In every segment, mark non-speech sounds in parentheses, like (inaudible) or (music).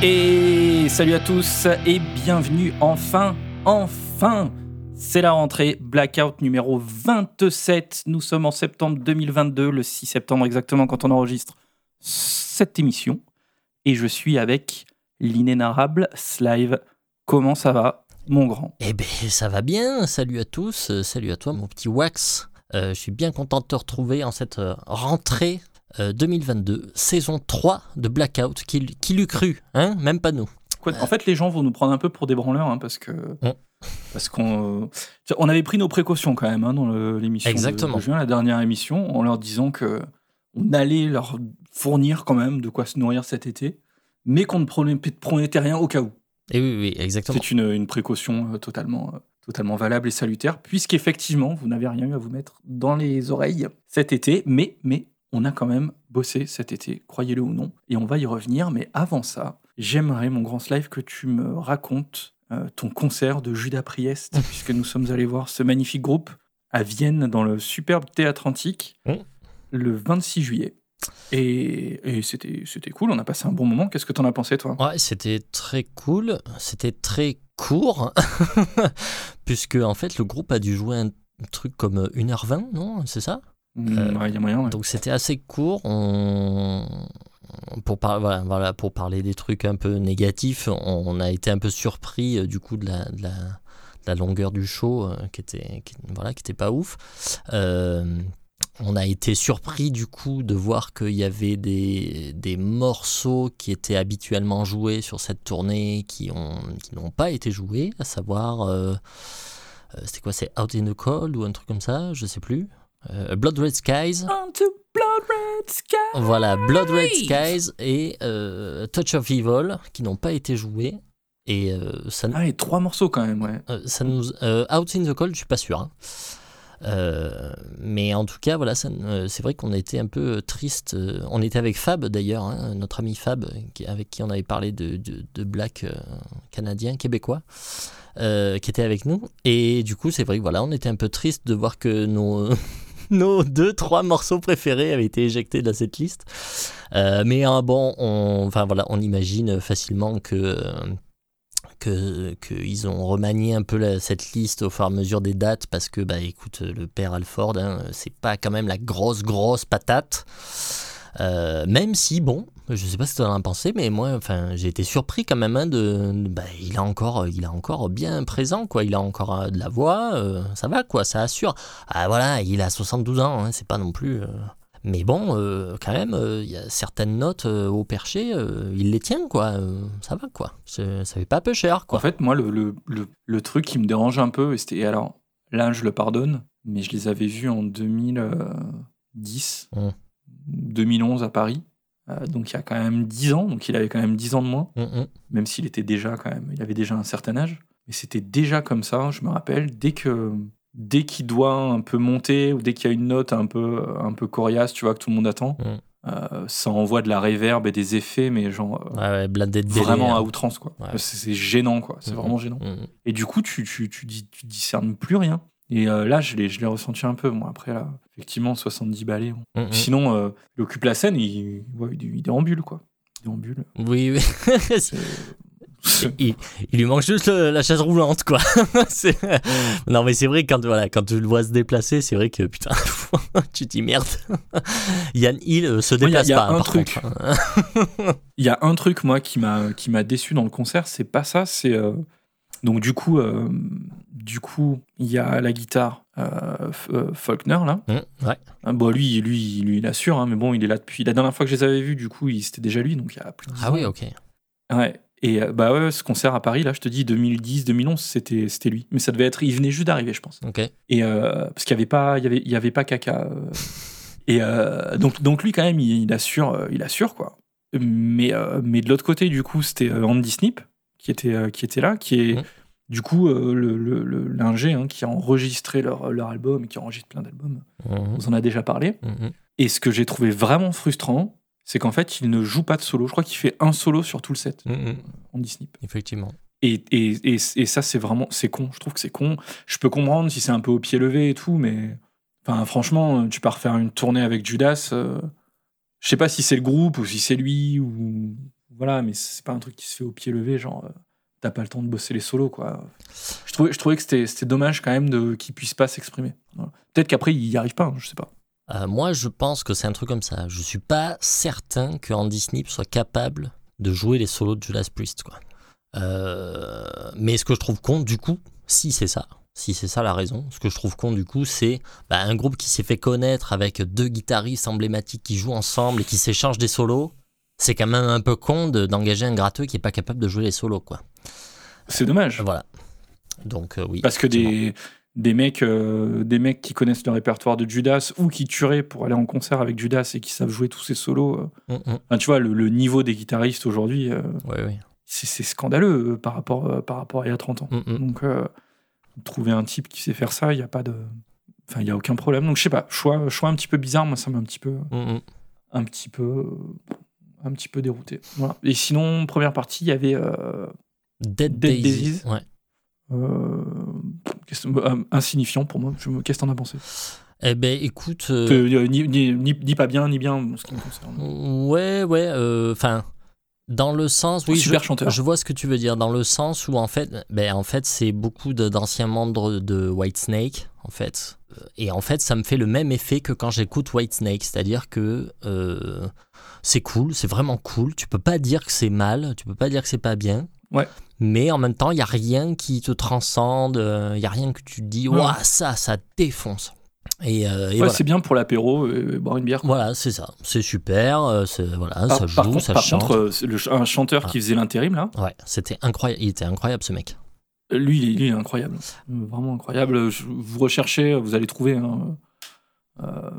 Et salut à tous et bienvenue enfin, enfin C'est la rentrée Blackout numéro 27. Nous sommes en septembre 2022, le 6 septembre exactement quand on enregistre cette émission. Et je suis avec l'inénarrable Slive. Comment ça va, mon grand? Eh ben ça va bien, salut à tous, euh, salut à toi mon petit Wax. Euh, je suis bien content de te retrouver en cette euh, rentrée euh, 2022, saison 3 de Blackout. Qui, qui l'eût cru, hein Même pas nous. Quoi, En fait, les gens vont nous prendre un peu pour des branleurs hein, parce que. Parce qu'on euh, on avait pris nos précautions quand même hein, dans l'émission de- Exactement. de juin, la dernière émission, en leur disant que on allait leur fournir quand même de quoi se nourrir cet été, mais qu'on ne promet- promettait rien au cas où. Et oui, oui, exactement. C'est une, une précaution euh, totalement, euh, totalement valable et salutaire, puisqu'effectivement, vous n'avez rien eu à vous mettre dans les oreilles cet été, mais, mais on a quand même bossé cet été, croyez-le ou non, et on va y revenir. Mais avant ça, j'aimerais, mon grand Slave, que tu me racontes euh, ton concert de Judas Priest, (laughs) puisque nous sommes allés voir ce magnifique groupe à Vienne, dans le superbe théâtre antique, Mm. le 26 juillet. Et, et c'était c'était cool, on a passé un bon moment. Qu'est-ce que t'en as pensé, toi? Ouais, c'était très cool, c'était très court, (laughs) puisque en fait le groupe a dû jouer un truc comme 1h20, non? C'est ça? Ouais, Il y a moyen, ouais. Donc c'était assez court. On... Pour, par- voilà, voilà, pour parler des trucs un peu négatifs, on, a été un peu surpris euh, du coup de la, de la, de la longueur du show euh, qui était qui, voilà qui était pas ouf. Euh, on a été surpris du coup de voir qu'il y avait des, des morceaux qui étaient habituellement joués sur cette tournée qui ont qui n'ont pas été joués, à savoir euh, euh, c'était quoi c'est Out in the Cold ou un truc comme ça, je sais plus. Euh, Blood Red Skies. Blood Red Sky. Voilà, Blood Red Skies et euh, Touch of Evil qui n'ont pas été joués. Et euh, ça, Ah, et trois morceaux quand même, ouais. euh, ça nous. euh, Out in the Cold, je suis pas sûr. hein. Euh, mais en tout cas, voilà, ça, euh, c'est vrai qu'on était un peu triste. euh, on était avec Fab d'ailleurs, hein, notre ami Fab, qui- avec qui on avait parlé de, de, de Black euh, canadien, québécois, euh, qui était avec nous. Et du coup, c'est vrai que voilà, on était un peu triste de voir que nos, nos deux, trois morceaux préférés avaient été éjectés de la setlist. Euh, mais euh, bon, on, enfin on imagine facilement que qu'ils ont remanié un peu cette liste au fur et à mesure des dates parce que bah écoute le père Alford hein, c'est pas quand même la grosse grosse patate Euh, même si bon je sais pas ce que tu en as pensé mais moi enfin j'ai été surpris quand même hein, de, de- bah, il a encore il a encore bien présent quoi il a encore euh, de la voix euh, ça va quoi ça assure ah voilà il a 72 ans hein, c'est pas non plus euh, mais bon, euh, quand même, il y a certaines notes au perché, il les tient, quoi. ça va, quoi. Ça fait pas peu cher, En quoi. fait, moi, le, le, le, le truc qui me dérange un peu, et c'était. Alors, là, je le pardonne, mais je les avais vus en 2010, Mm. 2011 à Paris. Euh, donc, il y a quand même 10 ans, donc il avait quand même 10 ans de moins, Mm, mm. même s'il était déjà quand même. Il avait déjà un certain âge. Mais c'était déjà comme ça, je me rappelle, dès que. Dès qu'il doit un peu monter, ou dès qu'il y a une note un peu, un peu coriace, tu vois, que tout le monde attend, Mm. euh, ça envoie de la réverb et des effets, mais genre. euh, Ouais, ouais, blindé de vraiment à outrance quoi. Ouais. C'est gênant quoi, c'est vraiment gênant. Et du coup tu tu tu, dis, tu discernes plus rien. Et euh, là je l'ai je l'ai ressenti un peu. Bon après là effectivement 70 balais. bon. Mm, mm. Sinon euh, il occupe la scène, il ouais, il, il déambule quoi. Il déambule. Oui, oui. (laughs) Il, il lui manque juste le- la chaise roulante, quoi. (laughs) Non, mais c'est vrai, quand, voilà, quand tu le vois se déplacer, c'est vrai que, putain, (laughs) tu te dis merde. Yann Hill euh, se Moi, il y a- déplace y a pas, hein, un par truc. hein. Il y a un truc moi qui m'a qui m'a déçu dans le concert, c'est pas ça, c'est euh, donc du coup euh, du coup il y a la guitare euh, euh, Faulkner là. Mm, ouais. Ah, Bon, lui, lui, lui, il assure, hein, mais bon, il est là depuis. La dernière fois que je les avais vus, du coup, c'était déjà lui, donc il y a plus de 10 Ah ans. oui, ok. Ouais. Et euh, bah ouais, ce concert à Paris, là, je te dis 2010, 2011, c'était c'était lui. Mais ça devait être, il venait juste d'arriver, je pense. Ok. Et euh, parce qu'il y avait pas, il y avait, il y avait pas caca. (laughs) et donc donc lui quand même, il, il assure, il assure quoi. Mais mais de l'autre côté, du coup, c'était Andy Snip qui était euh, qui était là, qui est Mhm. du coup euh, le le- le- l'ingé hein, qui a enregistré leur leur album, qui enregistre plein d'albums. Mhm, On en a déjà parlé. mhm. Et ce que j'ai trouvé vraiment frustrant, c'est qu'en fait, il ne joue pas de solo. Je crois qu'il fait un solo sur tout le set, Mhm, Andy Snip. Effectivement. Et, et, et, et ça, c'est vraiment, c'est con. Je trouve que c'est con. Je peux comprendre si c'est un peu au pied levé et tout, mais enfin, franchement, tu pars faire une tournée avec Judas. euh, je sais pas si c'est le groupe ou si c'est lui ou voilà, mais c'est pas un truc qui se fait au pied levé, genre euh, t'as pas le temps de bosser les solos, quoi. Je trouvais, que c'était dommage quand même de qu'ils puissent pas s'exprimer. Peut-être qu'après ils y arrivent pas, hein, je sais pas. Euh, moi, je pense que c'est un truc comme ça. Je suis pas certain qu'en Disney soit capable de jouer les solos de Judas Priest, quoi. Euh, mais ce que je trouve con, du coup, si c'est ça, si c'est ça la raison, ce que je trouve con, du coup, c'est bah, un groupe qui s'est fait connaître avec deux guitaristes emblématiques qui jouent ensemble et qui s'échangent des solos. C'est quand même un peu con de- d'engager un gratteux qui est pas capable de jouer les solos, quoi. C'est dommage. Voilà. Donc, euh, oui. Parce que des, des, mecs, euh, des mecs qui connaissent le répertoire de Judas ou qui tueraient pour aller en concert avec Judas et qui savent jouer tous ces solos. euh, Mm, mm. enfin, tu vois, le, le niveau des guitaristes aujourd'hui, euh, c'est scandaleux par, rapport, par rapport à il y a 30 ans. Mm. Donc, trouver un type qui sait faire ça, il n'y a pas de. Enfin, il n'y a aucun problème. Donc, je sais pas, choix, choix un petit peu bizarre, moi, ça m'a un petit peu. Mm. Un petit peu. Un petit peu dérouté. Voilà. Et sinon, première partie, il y avait euh, Dead, Dead Daisies. Daisies. Ouais. euh, euh, insignifiant pour moi. Qu'est-ce que t'en as pensé? Eh ben, écoute. euh, ni, ni, ni- ni pas bien, ni bien en ce qui me concerne. Ouais, ouais, enfin, dans le sens, oui, Super je, chanteur. je vois ce que tu veux dire, dans le sens où en fait, ben en fait, c'est beaucoup d'anciens membres de Whitesnake, en fait, et en fait, ça me fait le même effet que quand j'écoute Whitesnake, c'est-à-dire que c'est cool, c'est vraiment cool. Tu peux pas dire que c'est mal, tu peux pas dire que c'est pas bien. Ouais. Mais en même temps, il y a rien qui te transcende, il y a rien que tu te dis, Ouais. ça, ça défonce. Et, euh, et Ouais, voilà. c'est bien pour l'apéro boire une bière. quoi. Voilà, c'est ça. C'est super. euh, c'est- voilà, ça joue, par contre, ça par chante. contre, euh, le un chanteur Ah. qui faisait l'intérim, là, Ouais, c'était incroyable. Il était incroyable ce mec. lui, il est, il est incroyable. Euh, Vraiment incroyable. Je- vous recherchez, vous allez trouver hein, euh,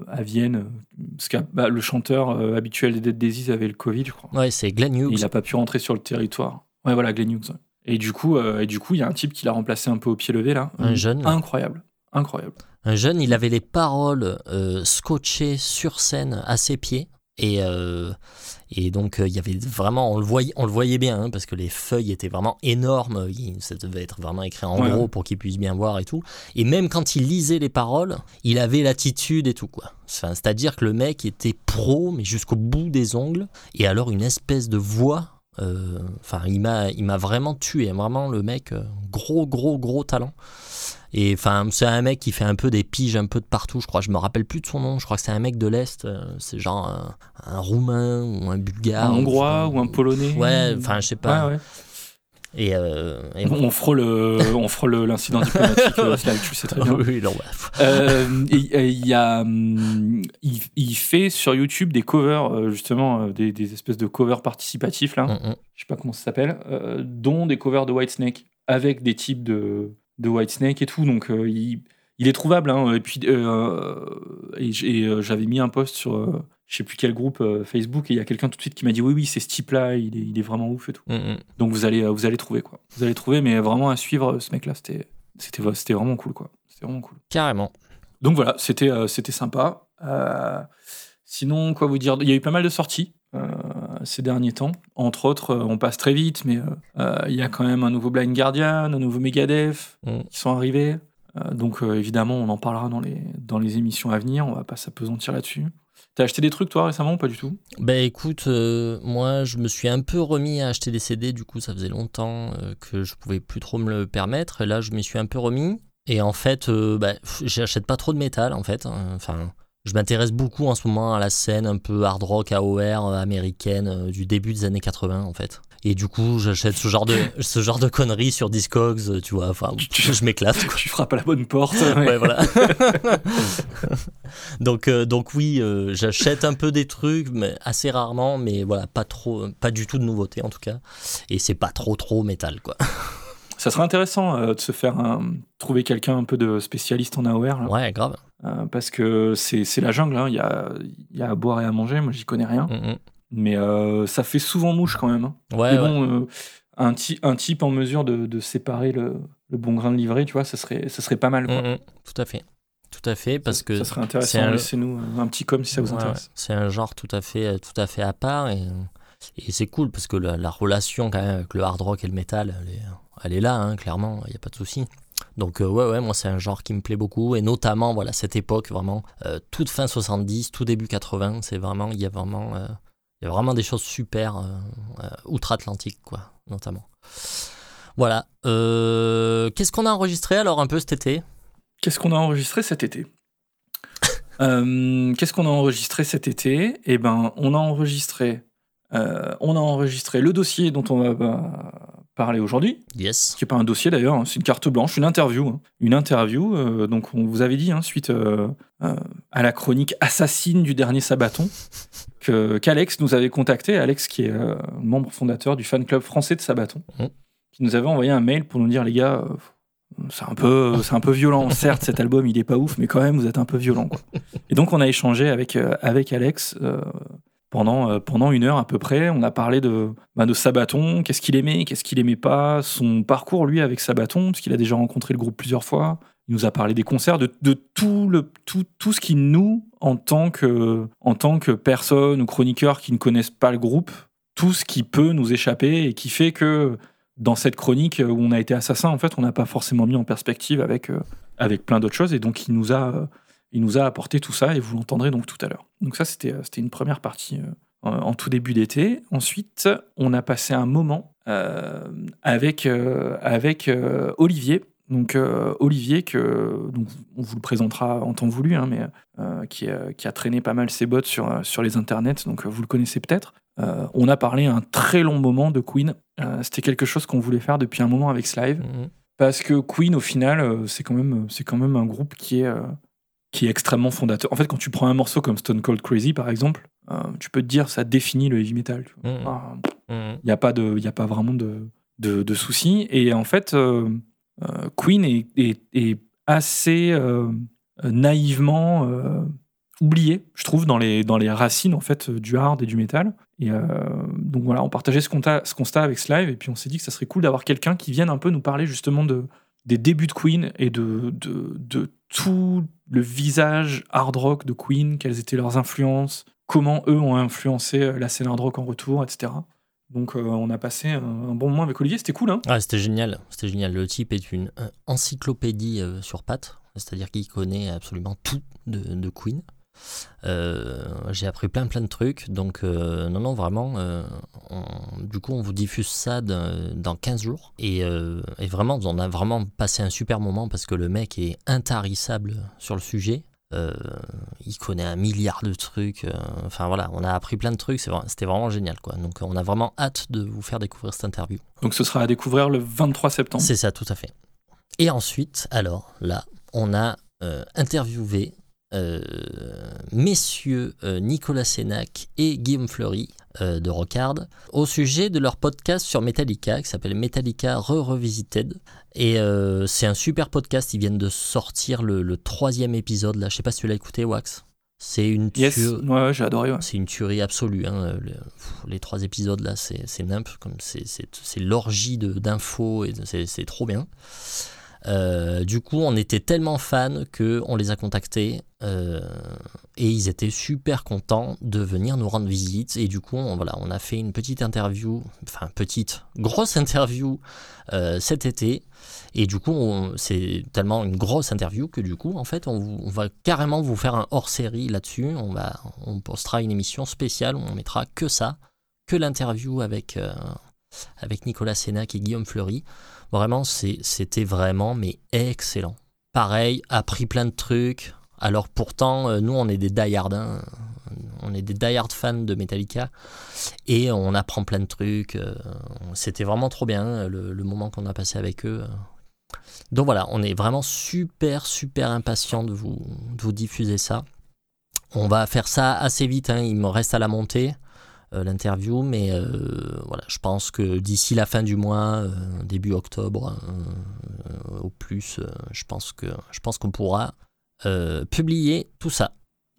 à Vienne. euh, Parce que bah, le chanteur euh, habituel des Dead Daisies avait le Covid, je crois. Ouais, c'est Glenn Hughes. Il n'a pas pu rentrer sur le territoire. Ouais, voilà, Glenn Hughes. ouais. Et du coup, euh, et du coup, il y a un type qui l'a remplacé un peu au pied levé là. Un jeune. Incroyable, incroyable. Un jeune, il avait les paroles euh, scotchées sur scène à ses pieds. Et, euh, et donc, euh, il y avait vraiment, on le voyait, on le voyait bien, hein, parce que les feuilles étaient vraiment énormes. Il- ça devait être vraiment écrit en Ouais, gros pour qu'il puisse bien voir et tout. Et même quand il lisait les paroles, il avait l'attitude et tout, quoi. Enfin, C'est-à-dire que le mec était pro, mais jusqu'au bout des ongles. Et alors, une espèce de voix. euh, Enfin, il m'a, il m'a vraiment tué. Vraiment, le mec, euh, gros, gros, gros talent. Et enfin, c'est un mec qui fait un peu des piges un peu de partout, je crois. Je me rappelle plus de son nom. Je crois que c'est un mec de l'Est. euh, C'est genre un, un Roumain ou un Bulgare. un Hongrois ou un Polonais. Ouais, enfin, je sais pas. Ouais, ouais. Et, euh, et On, on frôle, euh, on frôle l'incident diplomatique. euh, tu sais très bien. (laughs) Oui, non, ouais. Et- et il y a, hum, il, il fait sur YouTube des covers, justement, des, des espèces de covers participatifs là. Mm, mm. Je sais pas comment ça s'appelle, dont des covers de Whitesnake avec des types de, de Whitesnake et tout. Donc euh, il, il est trouvable. hein. Et puis euh, et euh, j'avais mis un post sur je sais plus quel groupe Facebook et il y a quelqu'un tout de suite qui m'a dit oui oui c'est ce type là, il est, il est vraiment ouf et tout. Mm, mm. Donc vous allez vous allez trouver quoi. Vous allez trouver, mais vraiment à suivre ce mec là, c'était c'était c'était vraiment cool quoi. C'était vraiment cool. Carrément. Donc voilà, c'était c'était sympa. Euh, sinon, quoi vous dire Il y a eu pas mal de sorties euh, ces derniers temps. Entre autres, euh, on passe très vite, mais euh, il y a quand même un nouveau Blind Guardian, un nouveau Megadeth Mm. qui sont arrivés. Donc évidemment, on en parlera dans les, dans les émissions à venir. On va pas s'apesantir là-dessus. T'as acheté des trucs toi récemment ou pas du tout? Ben écoute, euh, moi je me suis un peu remis à acheter des CD, du coup ça faisait longtemps euh, que je pouvais plus trop me le permettre, et là je m'y suis un peu remis, et en fait euh, pff, j'achète pas trop de métal en fait, hein. enfin je m'intéresse beaucoup en ce moment à la scène un peu hard rock AOR euh, américaine euh, du début des années 80 en fait. Et du coup, j'achète ce genre de (laughs) ce genre de conneries sur Discogs, euh, tu vois. Enfin, je m'éclate. Tu frappes à la bonne porte. (laughs) Ouais, voilà. (laughs) donc, euh, donc oui, euh, j'achète un peu des trucs, mais assez rarement, mais voilà, pas trop, pas du tout de nouveautés en tout cas. Et c'est pas trop trop métal quoi. Ça serait intéressant euh, de se faire un- trouver quelqu'un un peu de spécialiste en AOR. là. Ouais, grave. Euh, parce que c'est la jungle, hein. il y, a, il y a à boire et à manger, moi j'y connais rien, Mm, mm. mais euh, ça fait souvent mouche quand même. hein. Ouais, mais bon, un, ti- un type en mesure de, de séparer le, le bon grain de livret, tu vois, ça serait, ça serait pas mal. Quoi. Mm. Tout à fait, tout à fait, parce ça, que ça serait intéressant, un- laissez-nous un petit com si ça vous Ouais, intéresse. C'est un genre tout à fait, tout à fait à part et, et c'est cool parce que la, la relation quand même avec le hard rock et le métal, elle est, elle est là, hein, clairement, il n'y a pas de souci. Donc euh, ouais, ouais, moi c'est un genre qui me plaît beaucoup et notamment voilà cette époque vraiment euh, toute fin 70, tout début 80, c'est vraiment il y a vraiment euh, Il y a vraiment des choses super outre-Atlantique, quoi, notamment. Voilà. Qu'est-ce qu'on a enregistré alors un peu cet été? Qu'est-ce qu'on a enregistré cet été? (laughs) Qu'est-ce qu'on a enregistré cet été? Eh ben, on a enregistré, on a enregistré le dossier dont on va parler aujourd'hui. Yes. Qui n'est pas un dossier d'ailleurs, hein, c'est une carte blanche, une interview. Hein. Une interview, euh, donc on vous avait dit, hein, suite euh, euh, à la chronique assassine du dernier Sabaton, qu'Alex nous avait contacté, Alex qui est membre fondateur du fan club français de Sabaton, mmh. qui nous avait envoyé un mail pour nous dire, les gars, c'est un peu c'est un peu violent (laughs) certes cet album il est pas ouf mais quand même vous êtes un peu violent et donc on a échangé avec avec Alex pendant, euh, pendant une heure à peu près. On a parlé de, bah, de Sabaton, qu'est-ce qu'il aimait, qu'est-ce qu'il aimait pas, son parcours lui avec Sabaton, parce qu'il a déjà rencontré le groupe plusieurs fois. Il nous a parlé des concerts, de, de tout, le, tout, tout ce qui nous, en tant, que, en tant que personne ou chroniqueur qui ne connaissent pas le groupe, tout ce qui peut nous échapper et qui fait que dans cette chronique où on a été assassin, en fait, on n'a pas forcément mis en perspective avec, euh, avec plein d'autres choses. Et donc, il nous a il nous a apporté tout ça et vous l'entendrez donc tout à l'heure. Donc ça, c'était euh, une première partie euh, en tout début d'été. Ensuite, on a passé un moment euh, avec, avec Olivier. Donc Olivier, que donc, on vous le présentera en temps voulu, hein, mais qui, qui, a traîné pas mal ses bottes sur, sur les internets, donc vous le connaissez peut-être. on a parlé un très long moment de Queen. C'était quelque chose qu'on voulait faire depuis un moment avec Slive. Mhm. Parce que Queen, au final, c'est quand, même, quand même un groupe qui est qui est extrêmement fondateur. En fait, quand tu prends un morceau comme Stone Cold Crazy, par exemple, euh, tu peux te dire ça définit le heavy metal. Il n'y mmh. ah, mmh. a, pas de, a pas vraiment de, de, soucis. Et en fait, euh, euh, Queen est, est, assez naïvement oublié, je trouve, dans les, dans les racines en fait, du hard et du metal. Et donc voilà, on partageait ce constat, ce constat avec Slive, et puis on s'est dit que ça serait cool d'avoir quelqu'un qui vienne un peu nous parler justement de, des débuts de Queen et de, de, de tout le visage hard rock de Queen, quelles étaient leurs influences, comment eux ont influencé euh, la scène hard rock en retour, etc. Donc euh, on a passé un, bon moment avec Olivier, c'était cool. Hein ah, c'était génial, c'était génial. Le type est une euh, encyclopédie sur pattes, c'est-à-dire qu'il connaît absolument tout de Queen. Euh, j'ai appris plein plein de trucs. Donc euh, non, non, vraiment, euh, du coup, on vous diffuse ça dans 15 jours. Et, et, vraiment, on a vraiment passé un super moment parce que le mec est intarissable sur le sujet. il connaît un milliard de trucs. enfin voilà, on a appris plein de trucs. C'était vraiment génial. quoi. Donc on a vraiment hâte de vous faire découvrir cette interview. Donc ce sera à découvrir le 23 septembre. C'est ça, tout à fait. Et ensuite, alors là, on a interviewé euh, messieurs euh, Nicolas Sénac et Guillaume Fleury euh, de Rockard au sujet de leur podcast sur Metallica qui s'appelle Metallica Re-Revisited. Et c'est un super podcast, ils viennent de sortir le, troisième épisode là, je sais pas si tu l'as écouté Wax. C'est une, yes. ouais, j'ai adoré, c'est une tuerie absolue. Hein. les trois épisodes là, c'est, nimp, c'est, l'orgie d'infos et c'est trop bien. Euh, du coup, on était tellement fans que on les a contactés euh, et ils étaient super contents de venir nous rendre visite. Et du coup, on, voilà, on a fait une petite interview, enfin petite, grosse interview euh, cet été. Et du coup, c'est tellement une grosse interview que du coup, en fait, on, va carrément vous faire un hors-série là-dessus. On on postera une émission spéciale où on mettra que ça, que l'interview avec avec Nicolas Sénac et Guillaume Fleury. Vraiment, c'était vraiment mais excellent. Pareil, appris plein de trucs. Alors pourtant, euh, nous, on est des die hein. on est des die fans de Metallica et on apprend plein de trucs. Euh, c'était vraiment trop bien le, moment qu'on a passé avec eux. Donc voilà, on est vraiment super super impatient de vous, de vous diffuser ça. On va faire ça assez vite, hein. il me reste à la montée. Euh, l'interview, mais euh, voilà, je pense que d'ici la fin du mois, euh, début octobre, au plus, je pense que je pense qu'on pourra publier tout ça.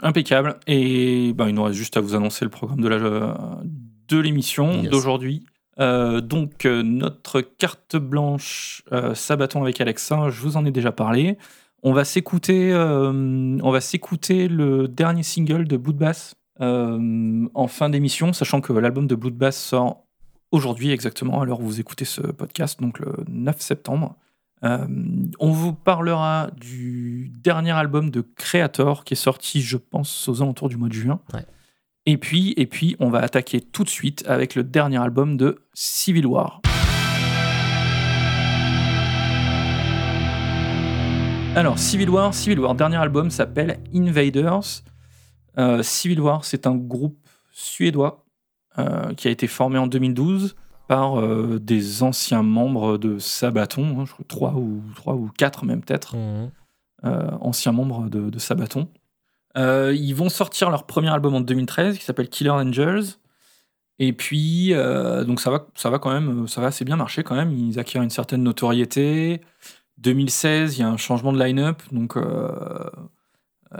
Impeccable. Et ben, il nous reste juste à vous annoncer le programme de la de l'émission d'aujourd'hui. donc notre carte blanche Sabaton avec Alexa, je vous en ai déjà parlé. On va s'écouter, on va s'écouter le dernier single de euh, en fin d'émission, sachant que l'album de Bloodbath sort aujourd'hui exactement, alors vous écoutez ce podcast, donc le 9 septembre. Euh, on vous parlera du dernier album de Creator qui est sorti, je pense, aux alentours du mois de juin. Et puis, et puis, on va attaquer tout de suite avec le dernier album de Civil War. Alors, Civil War, Civil War, dernier album s'appelle Invaders. Euh, Civil War, c'est un groupe suédois euh, qui a été formé en 2012 par euh, des anciens membres de Sabaton, hein, je crois trois ou trois ou quatre même peut-être, Mhm. anciens membres de, de Sabaton. Ils vont sortir leur premier album en 2013 qui s'appelle Killer Angels. Et puis, euh, donc ça va, ça va quand même, ça va assez bien marcher quand même. Ils acquièrent une certaine notoriété. 2016, il y a un changement de line-up, donc euh,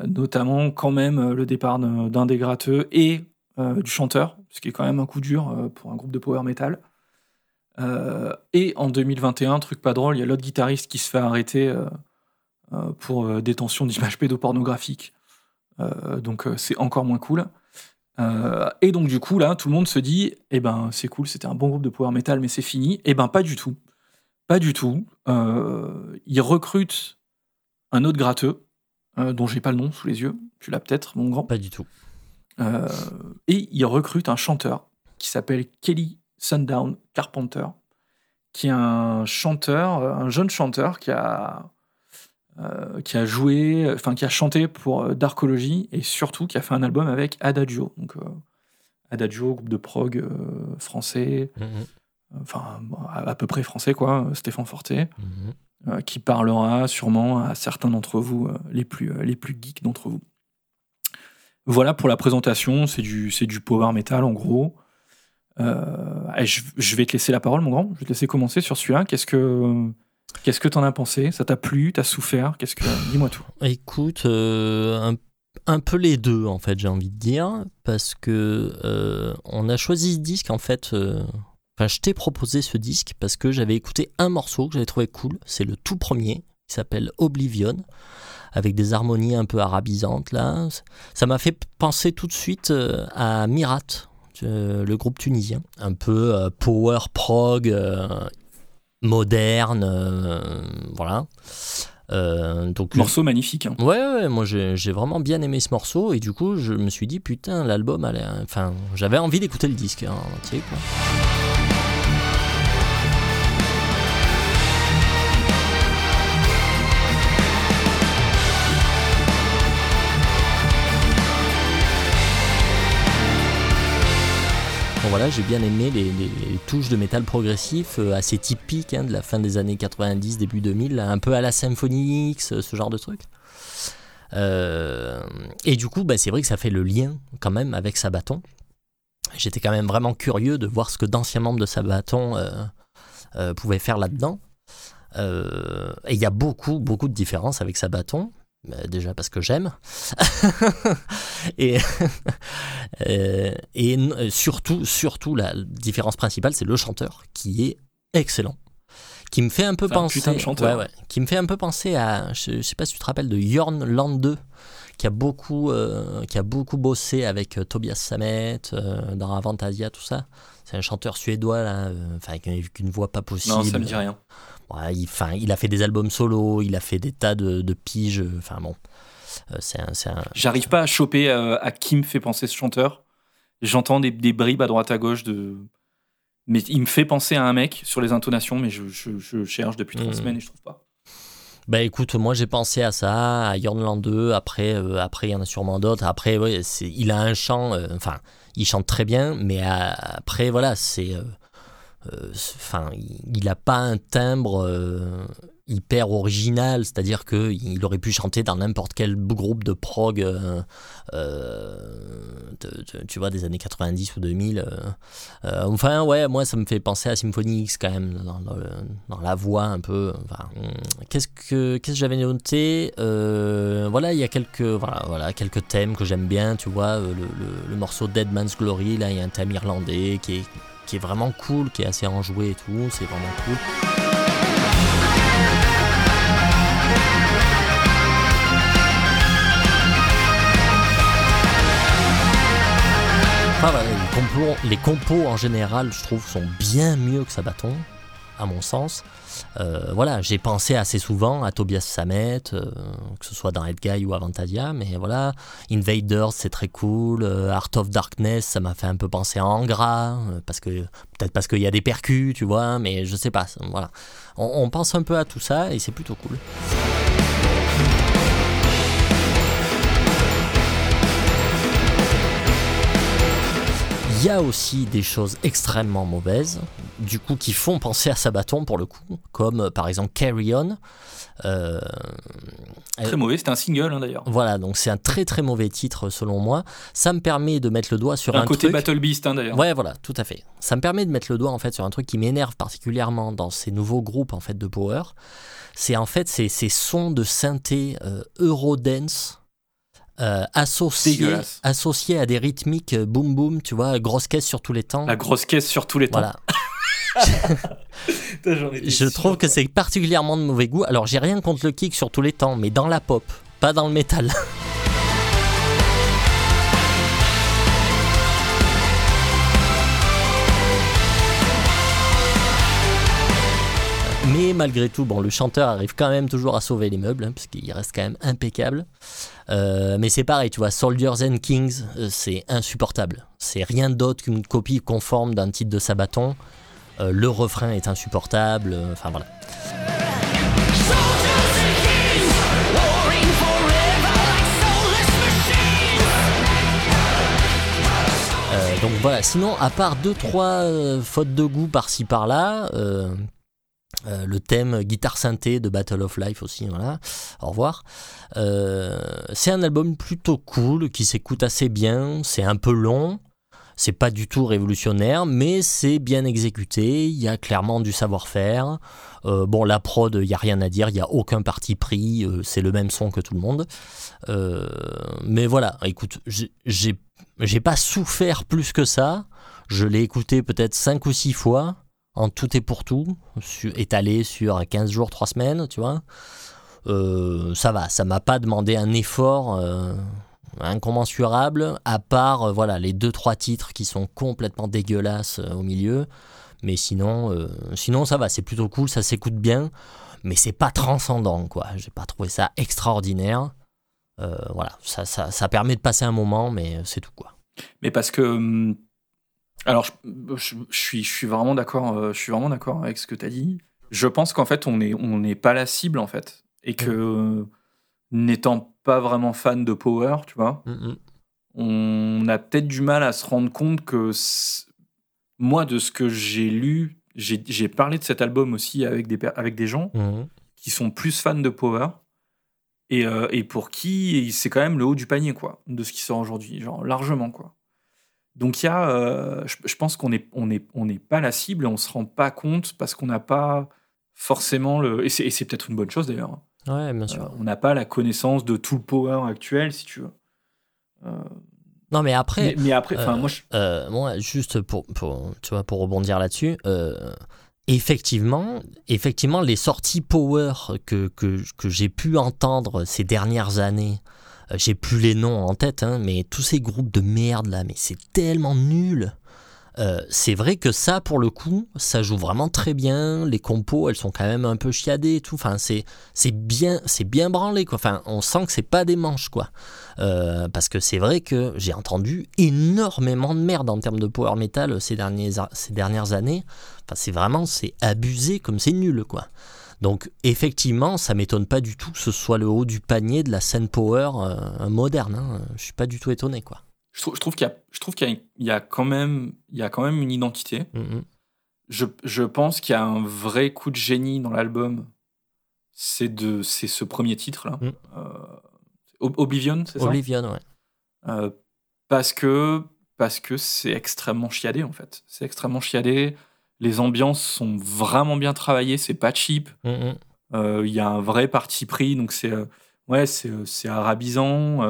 notamment quand même euh, le départ d'un des gratteux et euh, du chanteur, ce qui est quand même un coup dur euh, pour un groupe de power metal. Euh, et en 2021, truc pas drôle, il y a l'autre guitariste qui se fait arrêter euh, euh, pour euh, détention d'images pédopornographiques. Euh, donc euh, c'est encore moins cool. Euh, et donc du coup là, tout le monde se dit, eh ben c'est cool, c'était un bon groupe de power metal, mais c'est fini. Eh ben pas du tout, pas du tout. Euh, ils recrutent un autre gratteux euh, dont j'ai pas le nom sous les yeux. Tu l'as peut-être, mon grand. Pas du tout. Euh, et il recrute un chanteur qui s'appelle Kelly Sundown Carpenter, qui est un chanteur, euh, un jeune chanteur qui a, euh, qui a joué, enfin qui a chanté pour Darkology et surtout qui a fait un album avec Adagio. Donc Adagio, groupe de prog français, Mhm. enfin à, à peu près français quoi, Stéphane Forté Mhm. Euh, qui parlera sûrement à certains d'entre vous, euh, les, plus, euh, les plus geeks d'entre vous. Voilà pour la présentation, c'est du, du power metal en gros. Je, vais te laisser la parole, mon grand. Je vais te laisser commencer sur celui-là. Qu'est-ce que qu'est-ce que t'en as pensé? Ça t'a plu? T'as souffert? Qu'est-ce que dis-moi tout. Écoute, un, un peu les deux en fait, j'ai envie de dire, parce que on a choisi ce disque en fait. Enfin, je t'ai proposé ce disque parce que j'avais écouté un morceau que j'avais trouvé cool. C'est le tout premier, qui s'appelle Oblivion, avec des harmonies un peu arabisantes là. Ça m'a fait penser tout de suite euh, à Mirat, euh, le groupe tunisien, un peu euh, power prog. moderne, euh, voilà. Euh, donc Morceau magnifique. hein. Ouais, ouais, moi j'ai vraiment bien aimé ce morceau et du coup je me suis dit putain l'album enfin j'avais envie d'écouter le disque hein, en entier quoi. Voilà, j'ai bien aimé les, touches de métal progressif euh, assez typiques hein, de la fin des années 90, début 2000, là, un peu à la Symphony X, euh, ce genre de truc. Euh, et du coup, bah, c'est vrai que ça fait le lien quand même avec Sabaton. J'étais quand même vraiment curieux de voir ce que d'anciens membres de Sabaton pouvaient faire là-dedans. Et il y a beaucoup, beaucoup de différences avec Sabaton. Euh, déjà parce que j'aime. (laughs) et (laughs) euh, et surtout, surtout, la différence principale, c'est le chanteur qui est excellent. Qui me fait un peu penser. putain de chanteur. Ouais, ouais. qui me fait un peu penser à. Je, je sais pas si tu te rappelles de Jorn Land 2, qui a beaucoup, euh, qui a beaucoup bossé avec euh, Tobias Sammet euh, dans Avantasia, tout ça. C'est un chanteur suédois, là, enfin, avec une, avec une voix pas possible. Non, ça me dit rien. Ouais, il, a fait des albums solo, il a fait des tas de, de piges. Enfin bon, Euh, c'est un, J'arrive pas à choper euh, à qui me fait penser ce chanteur. J'entends des, des bribes à droite à gauche de. Mais il me fait penser à un mec sur les intonations, mais je, je- je cherche depuis trois Mhm. semaines et je trouve pas. Bah écoute, moi j'ai pensé à ça, à Jornland 2, après euh, après il y en a sûrement d'autres. Après ouais, il a un chant euh, enfin, il chante très bien mais après voilà, c'est euh, c'est- enfin il, il a pas un timbre euh, hyper original, c'est-à-dire que il aurait pu chanter dans n'importe quel groupe de prog euh, euh, tu vois des années 90 ou 2000 euh, euh, enfin ouais, moi ça me fait penser à Symphony X quand même dans, la voix un peu hum, qu'est-ce que qu'est-ce que j'avais noté Euh, voilà il y a quelques voilà quelques thèmes que j'aime bien tu vois euh, le, le- le morceau Dead Man's Glory là il y a un thème irlandais qui est qui est vraiment cool qui est assez enjoué et tout c'est vraiment cool les compos en général, je trouve, sont bien mieux que Sabaton. À mon sens. Euh, voilà, j'ai pensé assez souvent à Tobias Sammet, euh, que ce soit dans Red Guy ou Avantasia, mais voilà, Invaders c'est très cool, euh, Art of Darkness ça m'a fait un peu penser à Angra, parce que peut-être parce qu'il y a des percus, tu vois, mais je sais pas, voilà. on pense un peu à tout ça et c'est plutôt cool. Il y a aussi des choses extrêmement mauvaises, du coup, qui font penser à Sabaton pour le coup, comme euh, par exemple Carry On. Euh, très mauvais, c'est un single hein, d'ailleurs. Voilà, donc c'est un très très mauvais titre selon moi. Ça me permet de mettre le doigt sur un, un côté Battle Beast hein, d'ailleurs. Ouais, voilà, tout à fait. Ça me permet de mettre le doigt en fait sur un truc qui m'énerve particulièrement dans ces nouveaux groupes en fait de power. C'est en fait ces, ces sons de synthé euh, Eurodance euh, associé, à des rythmiques boom boom, tu vois, grosse caisse sur tous les temps. La grosse caisse sur tous les temps. Voilà. (laughs) (laughs) je trouve que c'est particulièrement de mauvais goût. Alors j'ai rien contre le kick sur tous les temps, mais dans la pop, pas dans le métal. (laughs) Mais malgré tout, bon, le chanteur arrive quand même toujours à sauver les meubles, hein, puisqu'il reste quand même impeccable. Euh, mais c'est pareil, tu vois, Soldiers and Kings, euh, c'est insupportable. C'est rien d'autre qu'une copie conforme d'un titre de Sabaton. Euh, le refrain est insupportable, enfin voilà. donc voilà, sinon, à part deux trois fautes de goût par-ci par-là, euh, le thème guitare synthé de Battle of Life aussi, voilà. Au revoir. Euh, c'est un album plutôt cool qui s'écoute assez bien. C'est un peu long. C'est pas du tout révolutionnaire, mais c'est bien exécuté. Il y a clairement du savoir-faire. Euh, bon, la prod, il y a rien à dire. Il y a aucun parti pris. c'est le même son que tout le monde. mais voilà, écoute, j'ai pas souffert plus que ça. Je l'ai écouté peut-être 5 ou 6 fois en tout et pour tout, étalé sur 15 jours, 3 semaines, tu vois. Euh, ça va, ça m'a pas demandé un effort euh, incommensurable, à part euh, voilà les deux trois titres qui sont complètement dégueulasses au milieu. Mais sinon, sinon ça va, c'est plutôt cool, ça s'écoute bien, mais c'est pas transcendant quoi. J'ai pas trouvé ça extraordinaire. voilà, ça, ça, ça permet de passer un moment, mais c'est tout quoi. Mais parce que hum, alors, je, suis, je suis vraiment d'accord. Euh, je suis vraiment d'accord avec ce que tu as dit. Je pense qu'en fait, on n'est on n'est pas la cible en fait, et que n'étant pas vraiment fan de Power, tu vois, mm, mm. on a peut-être du mal à se rendre compte que moi, de ce que j'ai lu, j'ai parlé de cet album aussi avec des avec des gens mm, qui sont plus fans de Power. Et, euh, et pour qui c'est quand même le haut du panier quoi de ce qui sort aujourd'hui genre largement quoi donc il y a, euh, je, pense qu'on n'est on est, on pas la cible et on se rend pas compte parce qu'on n'a pas forcément le. Et c'est peut-être une bonne chose d'ailleurs. Ouais, bien sûr. Euh, on n'a pas la connaissance de tout le power actuel, si tu veux. Euh, non, mais après. Mais, après, enfin, moi, moi, juste pour, pour, tu vois, pour rebondir là-dessus, effectivement, effectivement, les sorties power que, que, que j'ai pu entendre ces dernières années euh, j'ai plus les noms en tête, hein, mais tous ces groupes de merde là, mais c'est tellement nul. Euh, c'est vrai que ça, pour le coup, ça joue vraiment très bien. Les compos, elles sont quand même un peu chiadées et tout. Enfin, c'est c'est bien, c'est bien branlé quoi. Enfin, on sent que c'est pas des manches quoi. Euh, parce que c'est vrai que j'ai entendu énormément de merde en termes de power metal ces dernières ces dernières années. Enfin, c'est vraiment c'est abusé comme c'est nul quoi. Donc effectivement, ça m'étonne pas du tout que ce soit le haut du panier de la scène power euh, moderne. Hein. Je suis pas du tout étonné quoi. Je trouve, je trouve qu'il y a, je trouve qu'il y, a quand même, il y a quand même une identité. Mm-hmm. Je, je, pense qu'il y a un vrai coup de génie dans l'album. C'est de, c'est ce premier titre là, mm. euh, Oblivion, c'est ça? Oblivion, ouais. Euh, parce que parce que c'est extrêmement chiadé en fait. C'est extrêmement chiadé. Les ambiances sont vraiment bien travaillées, c'est pas cheap. Mm, mm. Euh, il y a un vrai parti pris, donc c'est ouais, c'est arabisant,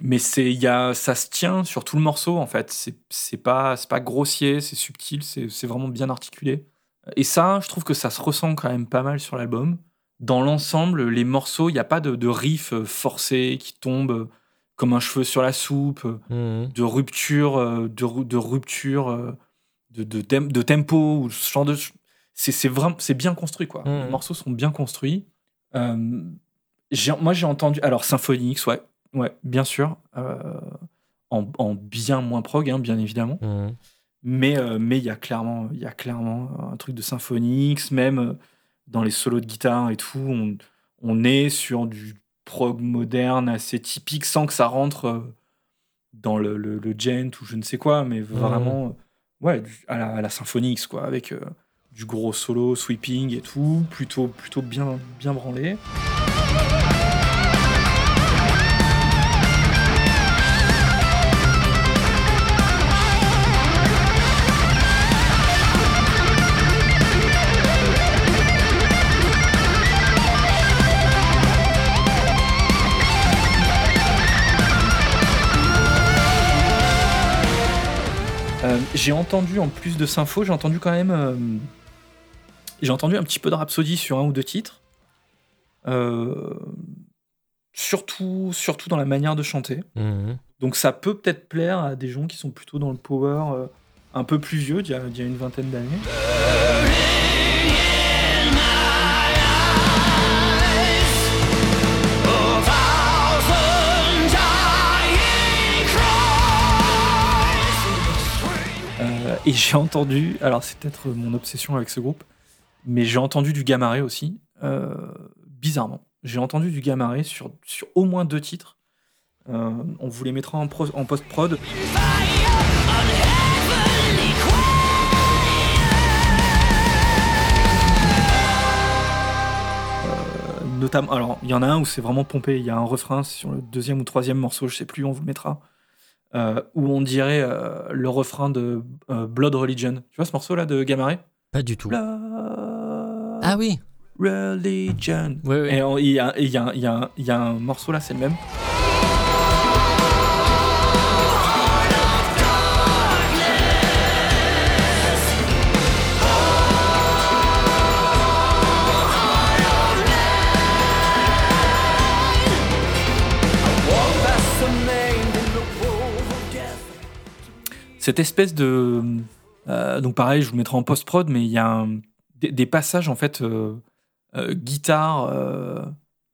mais c'est il ça se tient sur tout le morceau en fait. C'est c'est pas c'est pas grossier, c'est subtil, c'est vraiment bien articulé. Et ça, je trouve que ça se ressent quand même pas mal sur l'album. Dans l'ensemble, les morceaux, il n'y a pas de, de riff forcé qui tombe comme un cheveu sur la soupe, mm, de rupture, de, de rupture de, de, tempo ou ce genre de. c'est c'est vraiment c'est bien construit quoi. Mhm. Les morceaux sont bien construits. Euh, moi j'ai entendu alors Symphonix, ouais, ouais, bien sûr, euh, en, en bien moins prog, hein, bien évidemment. Mhm. Mais euh, mais il y a clairement il y a clairement un truc de Symphonix, même euh, dans les solos de guitare et tout, on, on est sur du prog moderne assez typique sans que ça rentre dans le, le, le gent ou je ne sais quoi, mais vraiment euh, ouais à la, à la Symphonix quoi, avec euh, du gros solo sweeping et tout, plutôt plutôt bien bien branlé. Euh, j'ai entendu en plus de Sympho, j'ai entendu quand même euh, j'ai entendu un petit peu de Rhapsody sur un ou deux titres. Euh, surtout surtout dans la manière de chanter. Mhm. Donc ça peut peut-être plaire à des gens qui sont plutôt dans le power un peu plus vieux, d'il y a, d'il y a une vingtaine d'années. Euh, et (laughs) j'ai entendu, alors c'est peut-être mon obsession avec ce groupe, mais j'ai entendu du Gamaré aussi, euh, bizarrement. J'ai entendu du Gamaré sur, sur au moins deux titres. Euh, on vous les mettra en, en post-prod. Notamment, alors il y en a un où c'est vraiment pompé. Il y a un refrain sur le deuxième ou troisième morceau, je sais plus, on vous le mettra, euh, où on dirait euh, le refrain de euh, Blood Religion. Tu vois ce morceau-là de Gamaré Pas du tout. Blood Ah oui. Religion. Oui, oui. Et y, y y il y a un morceau là, c'est le même. Cette espèce de. euh, donc pareil, je vous mettrai en post-prod, mais il y a un- des, des passages en fait euh, euh, guitare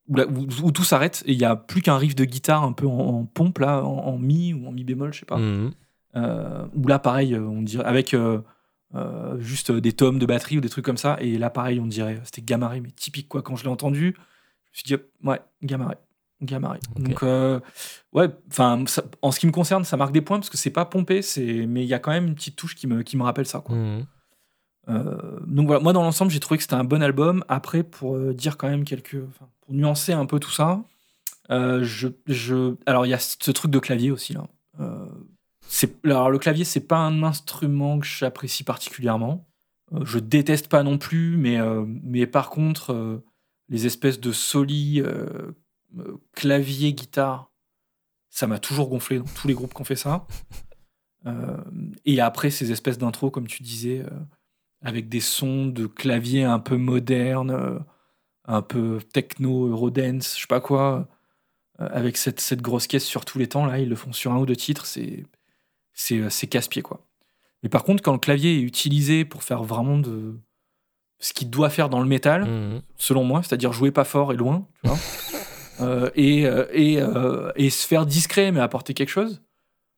où, la- où- où tout s'arrête et il y a plus qu'un riff de guitare un peu en, en pompe là, en, en mi ou en mi bémol, je sais pas. Euh, où là pareil, on dirait avec juste des tomes de batterie ou des trucs comme ça. Et là pareil, on dirait c'était Gamaré, mais typique quoi. Quand je l'ai entendu, je me suis dit ouais, Gamaré. Gamaré. Ok. Donc, euh, ouais, enfin, en ce qui me concerne, ça marque des points parce que c'est pas pompé, c'est, mais il y a quand même une petite touche qui me, qui me rappelle ça, quoi. Mhm. Euh, donc voilà, moi dans l'ensemble, j'ai trouvé que c'était un bon album. Après, pour euh, dire quand même quelques. pour nuancer un peu tout ça, je, je, alors il y a ce truc de clavier aussi, là. Alors le clavier, c'est pas un instrument que j'apprécie particulièrement. Je déteste pas non plus, mais, mais par contre, les espèces de soli euh, clavier, guitare, ça m'a toujours gonflé dans tous les groupes qui ont fait ça. (laughs) Euh, et après, ces espèces d'intros, comme tu disais, euh, avec des sons de clavier un peu modernes, euh, un peu techno, eurodance, je sais pas quoi, euh, avec cette, cette grosse caisse sur tous les temps, là, ils le font sur un ou deux titres, c'est c'est euh, c'est casse-pied, quoi. Mais par contre, quand le clavier est utilisé pour faire vraiment de ce qu'il doit faire dans le métal, Mhm. selon moi, c'est-à-dire jouer pas fort et loin, tu vois, euh, (laughs) et, euh, et, euh, et se faire discret mais apporter quelque chose.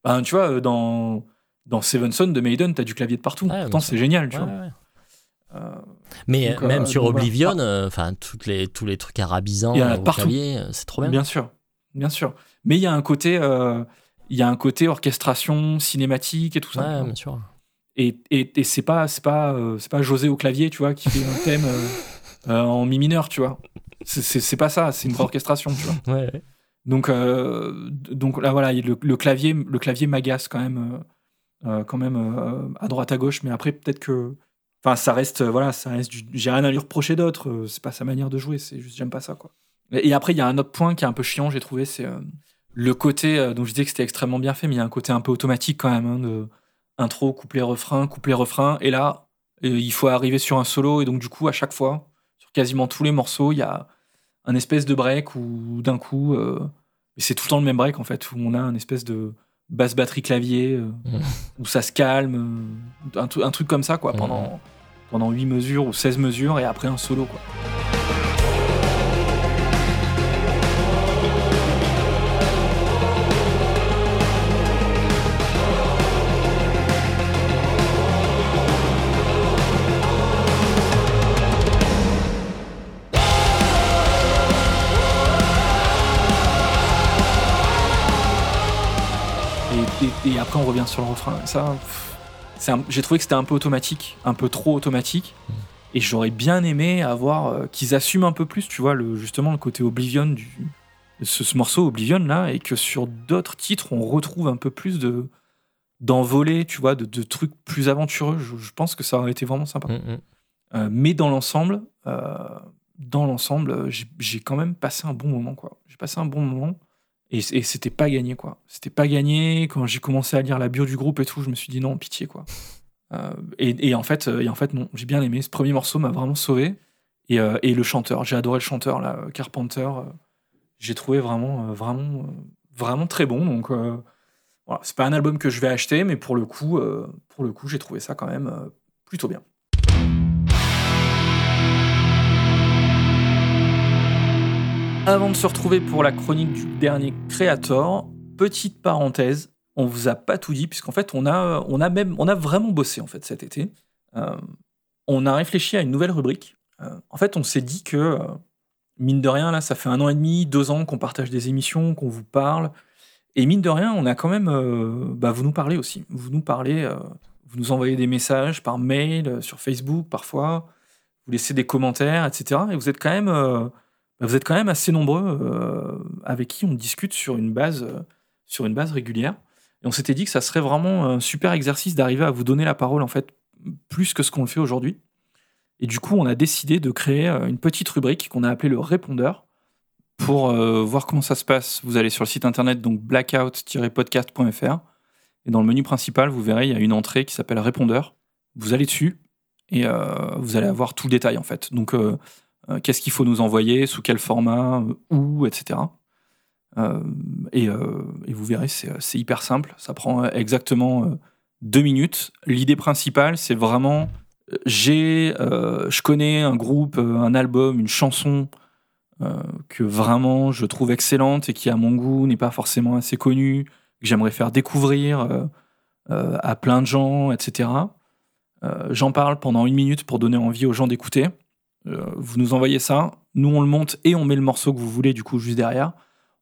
Ben, tu vois, euh, dans, dans Seven Son de Maiden, t'as du clavier de partout. Ouais, Pourtant, c'est génial, tu Ouais, vois. ouais. Euh, Mais Donc, euh, même euh, sur donc voilà. Oblivion, euh, enfin toutes les tous les trucs arabisants Il y en a euh, de au partout. clavier, euh, c'est trop bien. bien sûr, bien sûr. Mais il y a un côté, euh, il y a un côté orchestration cinématique et tout ça. Ouais, tu vois. bien sûr. Et, et, et c'est pas, c'est pas, euh, c'est pas José au clavier, tu vois, qui fait un thème euh, euh, en mi mineur, tu vois. C'est- pas ça, c'est une orchestration, tu vois. (laughs) Ouais, ouais. Donc, euh, donc là, voilà, le, le clavier, le clavier m'agace quand même, euh, euh, quand même euh, à droite à gauche. Mais après, peut-être que, enfin, ça reste, voilà, ça reste. J'ai rien à lui reprocher d'autre. C'est pas sa manière de jouer. C'est juste, j'aime pas ça, quoi. Et, et après, il y a un autre point qui est un peu chiant, j'ai trouvé, c'est le côté. donc, je disais que c'était extrêmement bien fait, mais il y a un côté un peu automatique quand même, hein, de intro, couplet, refrain, couplet, refrain. Et là, il faut arriver sur un solo, et donc du coup, à chaque fois, sur quasiment tous les morceaux, il y a un espèce de break où d'un coup, euh, c'est tout le temps le même break en fait, où on a un espèce de basse batterie clavier, euh, Mhm. où ça se calme, euh, un, tru- un truc comme ça quoi, Mhm. pendant, pendant 8 mesures ou 16 mesures et après un solo quoi. Sur le refrain. Ça, j'ai trouvé que c'était un peu automatique, un peu trop automatique. Et j'aurais bien aimé avoir euh, qu'ils assument un peu plus, tu vois, le, justement le côté Oblivion du ce, ce morceau Oblivion là, et que sur d'autres titres on retrouve un peu plus de d'envolée, tu vois, de, trucs plus aventureux. Je, pense que ça aurait été vraiment sympa. Mm, mm. Euh, mais dans l'ensemble, euh, dans l'ensemble, j'ai quand même passé un bon moment, quoi. J'ai passé un bon moment. Et, c'était pas gagné, quoi. C'était pas gagné. Quand j'ai commencé à lire la bio du groupe et tout, je me suis dit non, pitié, quoi. Euh, et, en fait, et en fait, non, j'ai bien aimé. Ce premier morceau m'a vraiment sauvé. Et, et le chanteur, j'ai adoré le chanteur, là, Carpenter. j'ai trouvé vraiment, vraiment, vraiment très bon. Donc, voilà, c'est pas un album que je vais acheter, mais pour le coup, pour le coup, j'ai trouvé ça quand même plutôt bien. Avant de se retrouver pour la chronique du dernier Creator, petite parenthèse, on vous a pas tout dit puisqu'en fait on a, on a même, on a vraiment bossé en fait cet été. Euh, on a réfléchi à une nouvelle rubrique. Euh, en fait, on s'est dit que euh, mine de rien là, ça fait un an et demi, deux ans qu'on partage des émissions, qu'on vous parle, et mine de rien, on a quand même, bah, vous nous parlez aussi, vous nous parlez, vous nous envoyez des messages par mail, sur Facebook parfois, vous laissez des commentaires, etc. Et vous êtes quand même vous êtes quand même assez nombreux euh, avec qui on discute sur une base, euh, sur une base régulière. Et on s'était dit que ça serait vraiment un super exercice d'arriver à vous donner la parole en fait plus que ce qu'on le fait aujourd'hui. Et du coup, on a décidé de créer euh, une petite rubrique qu'on a appelée le répondeur. Pour voir comment ça se passe, vous allez sur le site internet donc blackout-podcast.fr et dans le menu principal, vous verrez, il y a une entrée qui s'appelle répondeur. Vous allez dessus et vous allez avoir tout le détail en fait. Donc qu'est-ce qu'il faut nous envoyer, sous quel format, euh, où, etc. Euh, et, vous verrez, c'est hyper simple. Ça prend exactement deux minutes. L'idée principale, c'est vraiment j'ai, je connais un groupe, un album, une chanson que vraiment je trouve excellente et qui à mon goût n'est pas forcément assez connue, que j'aimerais faire découvrir à plein de gens, etc. J'en parle pendant une minute pour donner envie aux gens d'écouter. Euh, vous nous envoyez ça, nous on le monte et on met le morceau que vous voulez du coup juste derrière.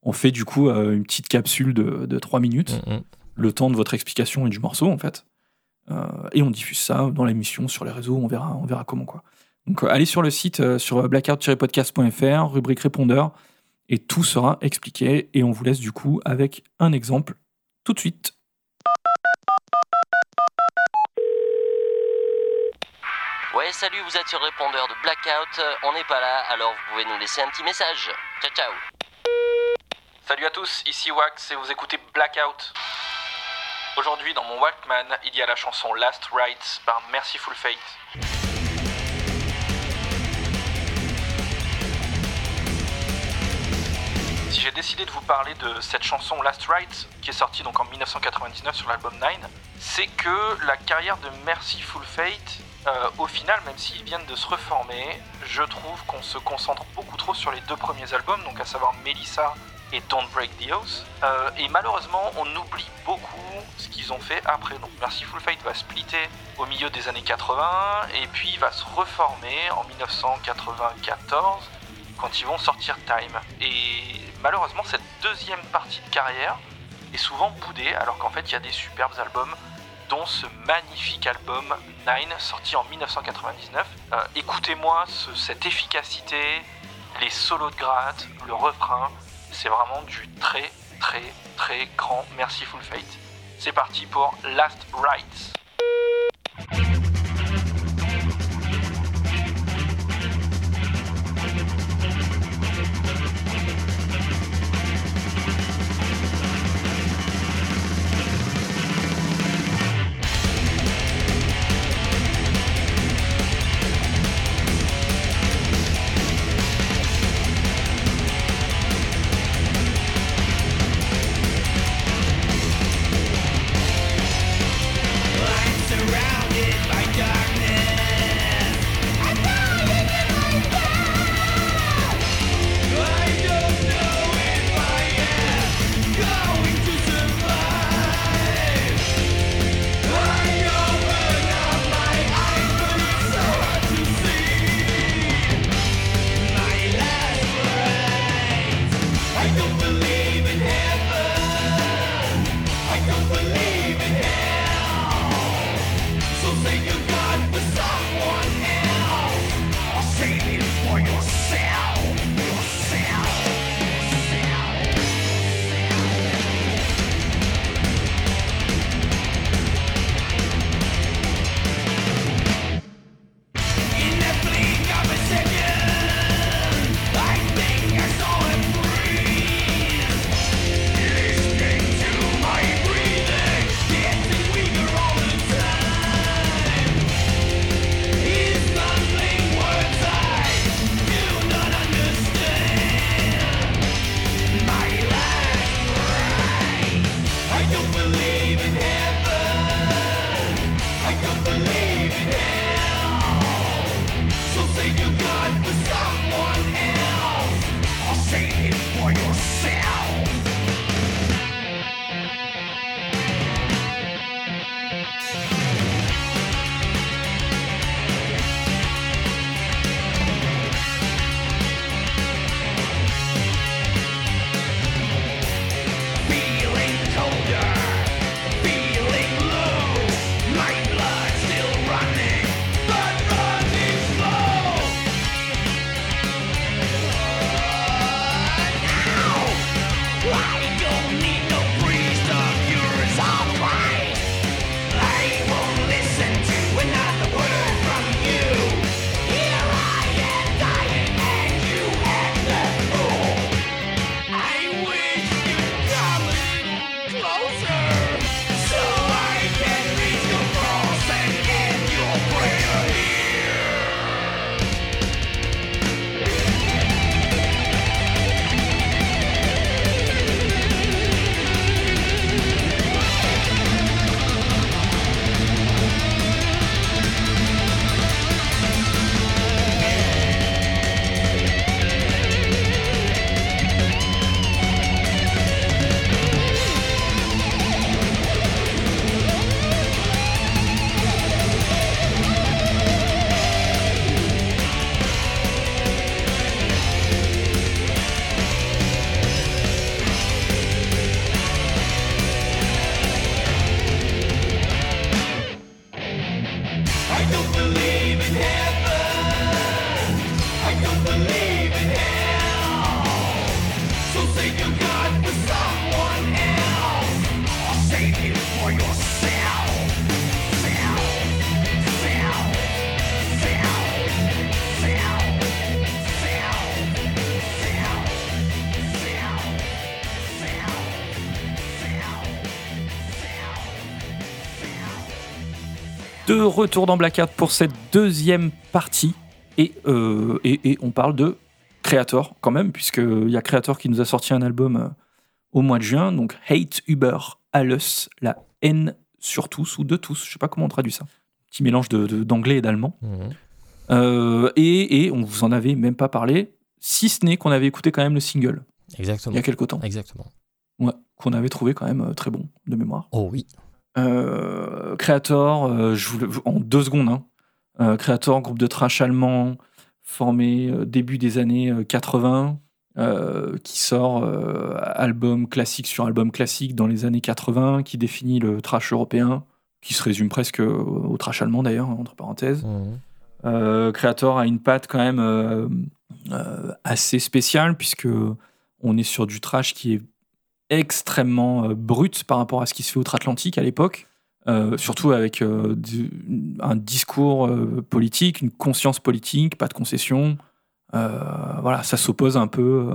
On fait du coup euh, une petite capsule de, de 3 minutes, mm, mm. le temps de votre explication et du morceau en fait. Euh, et on diffuse ça dans l'émission, sur les réseaux, on verra, on verra comment quoi. Donc allez sur le site sur blackout-podcast.fr, rubrique répondeur, et tout sera expliqué. Et on vous laisse du coup avec un exemple tout de suite. Salut, vous êtes sur le répondeur de Blackout. Euh, on n'est pas là, alors vous pouvez nous laisser un petit message. Ciao, ciao. Salut à tous, ici Wax et vous écoutez Blackout. Aujourd'hui, dans mon Walkman, il y a la chanson Last Rites par Merciful Fate. Si j'ai décidé de vous parler de cette chanson Last Rites, qui est sortie donc en 1999 sur l'album Nine, c'est que la carrière de Merciful Fate euh, au final, même s'ils viennent de se reformer, je trouve qu'on se concentre beaucoup trop sur les deux premiers albums, donc à savoir Melissa et Don't Break the House. Euh, et malheureusement, on oublie beaucoup ce qu'ils ont fait après. Donc Merciful Fate va splitter au milieu des années 80 et puis va se reformer en 1994 quand ils vont sortir Time. Et malheureusement, cette deuxième partie de carrière est souvent boudée alors qu'en fait, il y a des superbes albums dont ce magnifique album Nine, sorti en 1999. Euh, écoutez-moi cette efficacité, les solos de gratte, le refrain, c'est vraiment du très très très grand Merciful Fate. C'est parti pour Last Rites. De retour dans Black Hat pour cette deuxième partie. Et, euh, et, et on parle de Creator quand même, puisqu'il y a Creator qui nous a sorti un album euh, au mois de juin. Donc Hate Uber Alles, la haine sur tous ou de tous. Je sais pas comment on traduit ça. Petit mélange de- de- d'anglais et d'allemand. Mhm. Euh, et, et on vous en avait même pas parlé, si ce n'est qu'on avait écouté quand même le single il y a quelque temps. Exactement. Ouais, qu'on avait trouvé quand même très bon de mémoire. Oh oui. Euh, Creator, euh, je vous le- en deux secondes. Hein. Euh, Creator, groupe de trash allemand, formé début des années euh, 80, euh, qui sort euh, album classique sur album classique dans les années 80, qui définit le trash européen, qui se résume presque au, au trash allemand d'ailleurs, entre parenthèses. Euh, Creator a une patte quand même assez spéciale puisque on est sur du trash qui est extrêmement euh, brut par rapport à ce qui se fait outre-Atlantique à l'époque, Euh, surtout avec euh, un discours politique, une conscience politique, pas de concession. Voilà, ça s'oppose un peu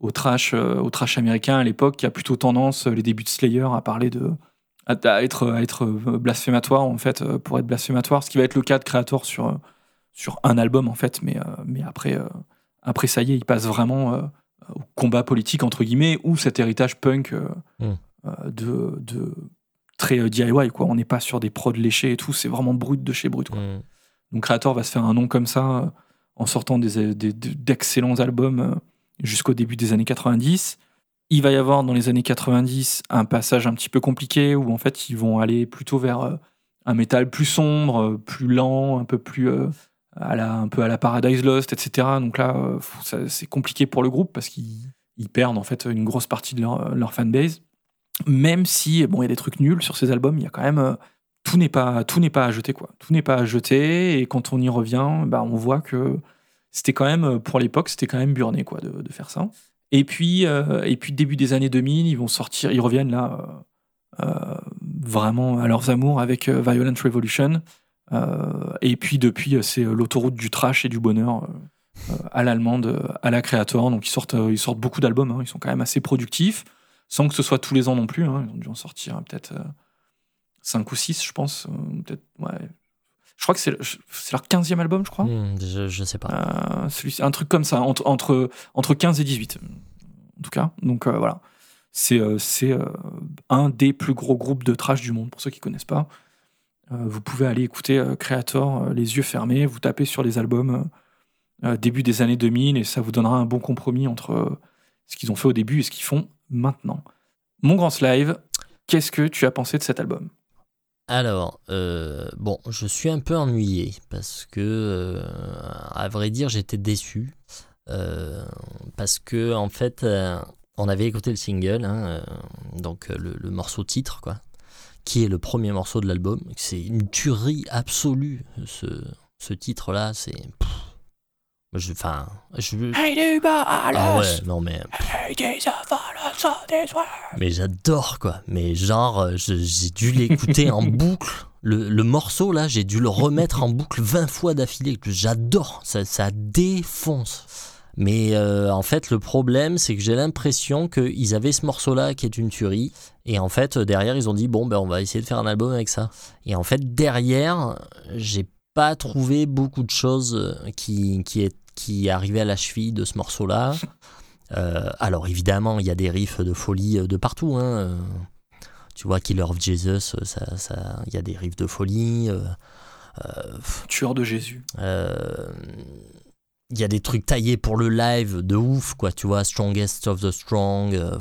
au trash, au trash américain à l'époque qui a plutôt tendance, les débuts de Slayer, à parler de à, être à être blasphématoire en fait pour être blasphématoire, ce qui va être le cas de Creator sur sur un album en fait, mais, mais après, après ça y est, il passe vraiment au combat politique entre guillemets ou cet héritage punk euh, Mm. euh, de, de très euh, DIY quoi. On n'est pas sur des prods léchés et tout, c'est vraiment brut de chez brut quoi. Mhm. Donc Creator va se faire un nom comme ça en sortant des, des- d'excellents albums jusqu'au début des années 90. Il va y avoir dans les années 90 un passage un petit peu compliqué où en fait ils vont aller plutôt vers un métal plus sombre, plus lent, un peu plus euh, à la, un peu à la Paradise Lost, etc. Donc là, euh, c'est compliqué pour le groupe parce qu'ils ils perdent en fait une grosse partie de leur, leur fanbase. Même si bon, il y a des trucs nuls sur ces albums, il y a quand même euh, tout n'est pas pas à jeter quoi. Tout n'est pas à jeter et quand on y revient, bah, on voit que c'était quand même pour l'époque, c'était quand même burné quoi de, de faire ça. Et puis euh, et puis début des années 2000, ils vont sortir, ils reviennent là euh, euh, vraiment à leurs amours avec euh, Violent Revolution. Euh, et puis depuis, c'est euh, l'autoroute du trash et du bonheur euh, à l'allemande, à la Creator. Donc ils sortent, ils sortent beaucoup d'albums. hein. Ils sont quand même assez productifs, sans que ce soit tous les ans non plus. hein. Ils ont dû en sortir peut-être 5 ou 6, je pense. peut-être, ouais. Je crois que c'est le- c'est leur 15e album, je crois. Mhm, je, je sais pas. Euh, celui- un truc comme ça, entre, entre, entre 15 et 18, en tout cas. Donc euh, voilà. C'est euh, c'est, un des plus gros groupes de trash du monde, pour ceux qui connaissent pas. Euh, vous pouvez aller écouter euh, Creator euh, les yeux fermés, vous tapez sur les albums, début des années 2000, et ça vous donnera un bon compromis entre ce qu'ils ont fait au début et ce qu'ils font maintenant. Mon grand live, qu'est-ce que tu as pensé de cet album? Alors, bon, je suis un peu ennuyé parce que, à vrai dire, j'étais déçu. Parce que, en fait, on avait écouté le single, hein, donc le, le morceau titre, quoi, qui est le premier morceau de l'album. C'est une tuerie absolue, ce, ce titre-là. C'est. Enfin, je. Ah ouais, non mais. Mais j'adore quoi. Mais genre, euh, j'ai dû l'écouter en (laughs) boucle. Le, le morceau là, j'ai dû le remettre en boucle 20 fois d'affilée. J'adore, ça, ça défonce. Mais euh, en fait, le problème, c'est que j'ai l'impression qu'ils avaient ce morceau-là qui est une tuerie. Et en fait, euh, derrière, ils ont dit bon, ben, on va essayer de faire un album avec ça. Et en fait, derrière, j'ai pas trouvé beaucoup de choses euh, qui, qui, est, qui arrivaient à la cheville de ce morceau-là. Euh, alors évidemment, il y a des riffs de folie de partout. hein, Tu vois, Killer of Jesus, euh, ça, ça, il y a des riffs de folie. euh, Tueur de Jésus. euh, Il y a des trucs taillés pour le live de ouf, quoi. Tu vois, Strongest of the Strong. euh,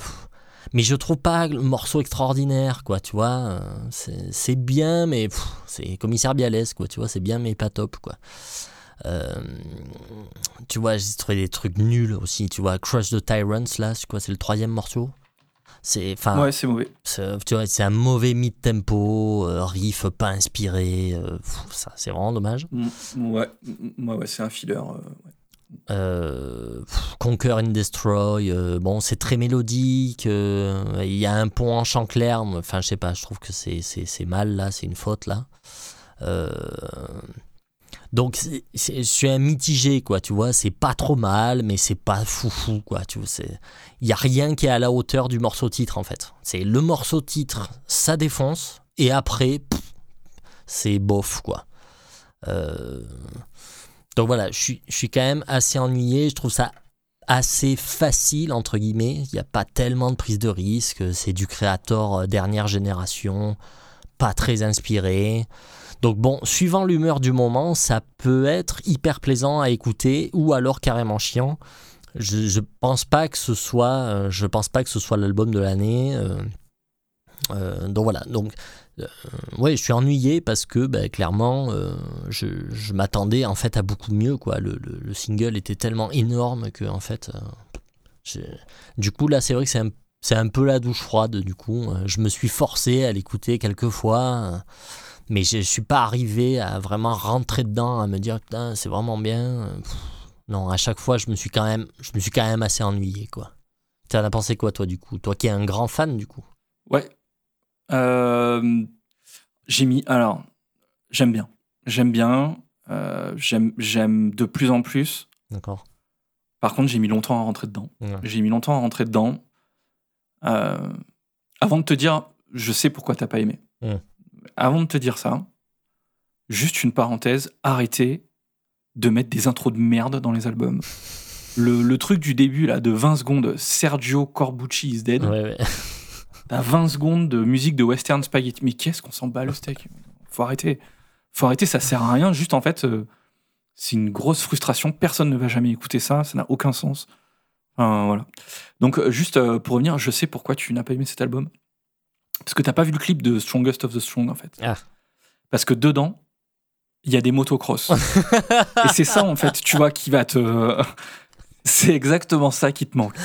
mais je trouve pas le morceau extraordinaire, quoi. Tu vois, euh, c'est c'est bien, mais c'est commissaire Bialès, quoi. Tu vois, c'est bien, mais pas top, quoi. Euh, tu vois, j'ai trouvé des trucs nuls aussi. Tu vois, Crush the Tyrants, là, c'est quoi C'est le troisième morceau? C'est, Ouais, c'est mauvais. tu vois, c'est un mauvais mid-tempo, euh, riff pas inspiré. euh, pff, ça, c'est vraiment dommage. Mm, Ouais, mm, ouais, ouais, c'est un filler. euh, ouais. Euh, Conquer and Destroy, euh, bon, c'est très mélodique. euh, Il y a un pont en chant clair. Enfin, je sais pas, je trouve que c'est- mal là, c'est une faute là. Donc, je suis un mitigé, quoi, tu vois. C'est pas trop mal, mais c'est pas foufou, quoi. Tu vois, il y a rien qui est à la hauteur du morceau titre, en fait. C'est le morceau titre, ça défonce, et après, c'est bof, quoi. Euh, donc voilà, je suis, quand même assez ennuyé. Je trouve ça assez facile, entre guillemets. Il n'y a pas tellement de prise de risque. C'est du créateur dernière génération, pas très inspiré. Donc bon, suivant l'humeur du moment, ça peut être hyper plaisant à écouter ou alors carrément chiant. Je, je pense pas que ce soit, euh, pense pas que ce soit l'album de l'année. euh, euh, donc voilà. Donc euh, ouais, je suis ennuyé parce que bah, clairement, euh, je, m'attendais en fait à beaucoup mieux. Quoi. Le, le- le single était tellement énorme que en fait, euh, du coup là, c'est vrai que c'est un, un peu la douche froide. Du coup, je me suis forcé à l'écouter quelques fois. mais je, je suis pas arrivé à vraiment rentrer dedans, à me dire putain c'est vraiment bien. Non, à chaque fois je me suis quand même, je me suis quand même assez ennuyé quoi. T'en as pensé quoi toi du coup? Toi qui es un grand fan du coup? Ouais. Euh, j'ai mis. Alors, j'aime bien. J'aime bien. euh, j'aime, de plus en plus. D'accord. Par contre, j'ai mis longtemps à rentrer dedans. Ouais. J'ai mis longtemps à rentrer dedans. Euh, avant de te dire, je sais pourquoi t'as pas aimé. Avant de te dire ça, juste une parenthèse, arrêtez de mettre des intros de merde dans les albums. (laughs) Le, le truc du début, là, de 20 secondes, Sergio Corbucci is dead. Ouais, ouais. (laughs) T'as 20 secondes de musique de western spaghetti. Mais qu'est-ce qu'on s'en bat le steak? Faut arrêter. Faut arrêter, ça sert à rien. Juste en fait, euh, c'est une grosse frustration. Personne ne va jamais écouter ça. Ça n'a aucun sens. Voilà. Donc, euh, juste euh, pour revenir, je sais pourquoi tu n'as pas aimé cet album. Parce que t'as pas vu le clip de Strongest of the Strong, en fait. Ah. Parce que dedans, il y a des motocross. (laughs) Et c'est ça, en fait, tu vois, qui va te. (laughs) c'est exactement ça qui te manque.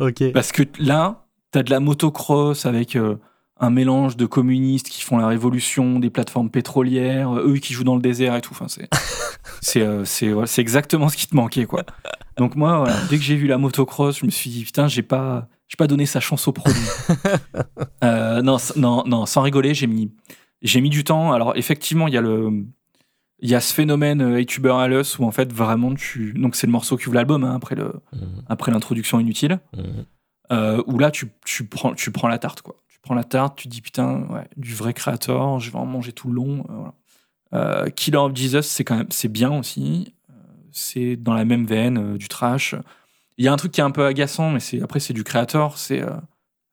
ok. Parce que là, t'as de la motocross avec euh, un mélange de communistes qui font la révolution, des plateformes pétrolières, euh, eux qui jouent dans le désert et tout. Enfin, c'est, (laughs) c'est, euh, c'est, voilà, exactement ce qui te manquait, quoi. Donc moi, voilà, dès que j'ai vu la motocross, je me suis dit putain, j'ai pas, j'ai pas donné sa chance au produit. (laughs) Euh, non, non, non, sans rigoler, j'ai mis, j'ai mis du temps. Alors effectivement, il y a le, il y a ce phénomène euh, Hey Tuber Alice où en fait vraiment tu, donc c'est le morceau qui ouvre l'album hein, après le, Mhm, après l'introduction inutile mhm. Euh, où là tu, tu, prends, tu prends la tarte quoi. Tu prends la tarte, tu dis putain, ouais, du vrai créateur, je vais en manger tout le long. euh, voilà. Euh, Killer of Jesus, c'est quand même c'est bien aussi. C'est dans la même veine euh, du trash. Il y a un truc qui est un peu agaçant, mais c'est après c'est du créateur, c'est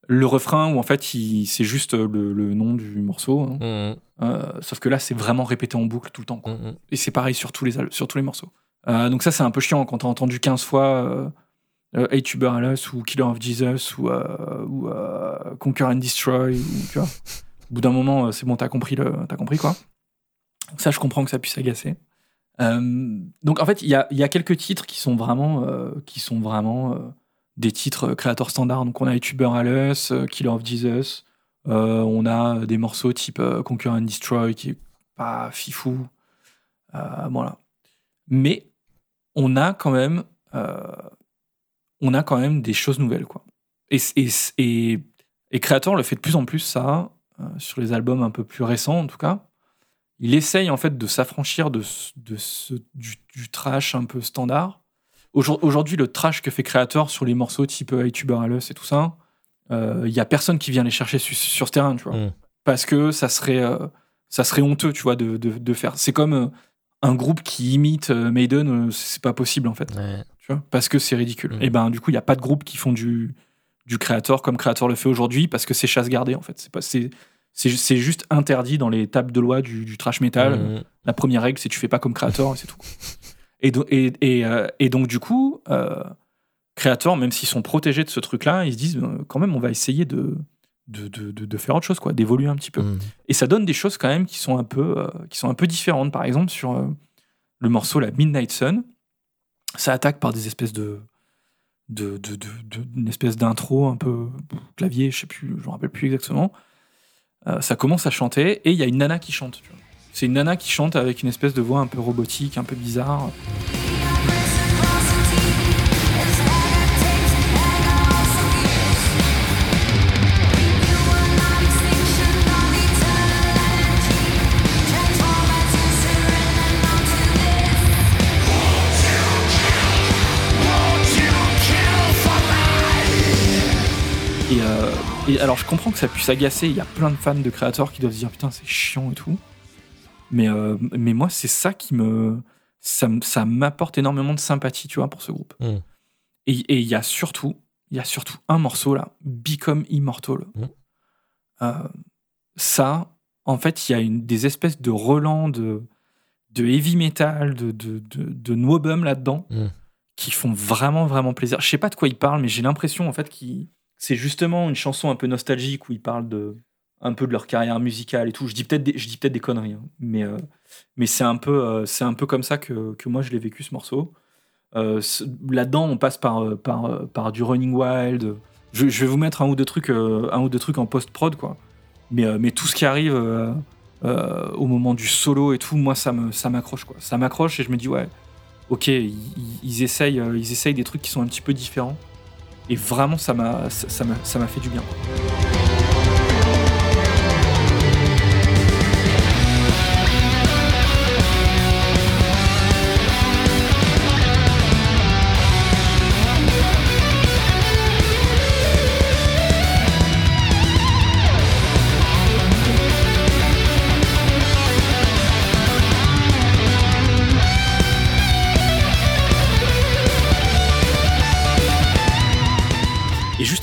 le refrain où en fait c'est juste le, le nom du morceau. hein. Mhm, Euh, sauf que là c'est vraiment répété en boucle tout le temps. quoi. mhm. Et c'est pareil sur tous les sur tous les morceaux. Euh, donc ça, c'est un peu chiant quand t'as entendu 15 fois euh, euh, Alice ou Killer of Jesus ou, euh, ou euh, Conquer and Destroy. Tu vois. Au bout d'un moment, c'est bon, t'as compris, compris quoi. Ça, je comprends que ça puisse agacer. Donc en fait, il y a, quelques titres qui sont vraiment, qui sont vraiment des titres créateurs standards. Donc on a Hey Tuber Alice, Killer of Jesus. On a des morceaux type Conquer and Destroy qui est pas fifou. Voilà. Mais on a quand même, on a quand même des choses nouvelles, quoi. Et, et, et, et Creator le fait de plus en plus ça euh, sur les albums un peu plus récents, en tout cas. Il essaye en fait de s'affranchir de, de ce, du, du trash un peu standard. Aujourd- Aujourd'hui, le trash que fait Creator sur les morceaux type Hey Tuber Alice et tout ça, euh, il y a personne qui vient les chercher su- sur ce terrain, tu vois Mm. parce que ça serait, euh, ça serait honteux, tu vois, de, de, de faire. C'est comme euh, un groupe qui imite euh, Maiden, euh, c'est pas possible en fait, Ouais. Tu vois, parce que c'est ridicule. Mm. Et ben du coup, il y a pas de groupe qui font du du créateur comme créateur le fait aujourd'hui parce que c'est chasse gardée en fait. C'est pas c'est c'est c'est juste interdit dans les tables de loi du, du trash metal. Mhm. La première règle, c'est tu fais pas comme créateur et c'est tout. Et, do- et, et, euh, et donc, du coup, euh, créateurs, même s'ils sont protégés de ce truc-là, ils se disent euh, quand même, on va essayer de, de, de, de- faire autre chose, quoi, d'évoluer un petit peu. Mhm. Et ça donne des choses quand même qui sont un peu, euh, qui sont un peu différentes. Par exemple, sur le morceau La Midnight Sun, ça attaque par des espèces de. de, de, de, de- espèce d'intro un peu clavier, je sais plus, je me rappelle plus exactement. Euh, ça commence à chanter et il y a une nana qui chante. C'est une nana qui chante avec une espèce de voix un peu robotique, un peu bizarre. Et alors, je comprends que ça puisse agacer. Il y a plein de fans de créateurs qui doivent se dire putain, c'est chiant et tout. Mais, euh, mais moi, c'est ça qui me. Ça, ça m'apporte énormément de sympathie, tu vois, pour ce groupe. Mm. Et et il y a surtout. Il y a surtout un morceau là, Become Immortal. Mm. Euh, ça, en fait, il y a une, des espèces de relents de, de heavy metal, de, de, de, de là-dedans, Mm. qui font vraiment, vraiment plaisir. Je sais pas de quoi il parle, mais j'ai l'impression en fait qu'il c'est justement une chanson un peu nostalgique où ils parlent de un peu de leur carrière musicale et tout. Je dis peut-être des, je dis peut-être des conneries, hein, mais euh, mais c'est un peu euh, c'est un peu comme ça que, que moi je l'ai vécu ce morceau. Euh, Là-dedans, on passe par par par du Running Wild. Je, vais vous mettre un ou deux trucs un ou deux trucs en post prod quoi. Mais mais tout ce qui arrive au moment du solo et tout, moi ça me ça m'accroche quoi. Ça m'accroche et je me dis ouais, ok, ils, essayent ils essayent des trucs qui sont un petit peu différents. Et vraiment, ça m'a ça m'a fait du bien.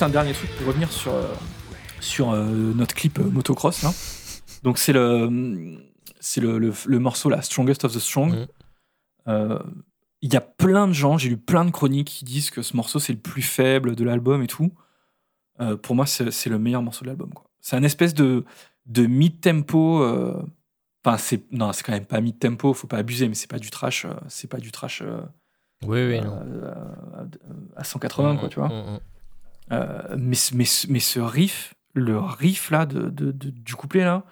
Un dernier truc pour revenir sur, euh, sur euh, notre clip euh, motocross. Là. Donc c'est le, c'est le, le, le morceau là, Strongest of the Strong. Euh, Il y a plein de gens, j'ai lu plein de chroniques qui disent que ce morceau c'est le plus faible de l'album et tout. Euh, pour moi, c'est le meilleur morceau de l'album. C'est un espèce de, de mid-tempo. euh, Enfin, c'est non, c'est quand même pas mid-tempo, faut pas abuser, mais c'est pas du trash, euh, c'est pas du trash Oui, oui, non. euh, à 180 quoi, tu vois. Mm, mm. Euh, mais, ce- mais, ce- mais ce riff, le riff là de, de- de- du couplet là,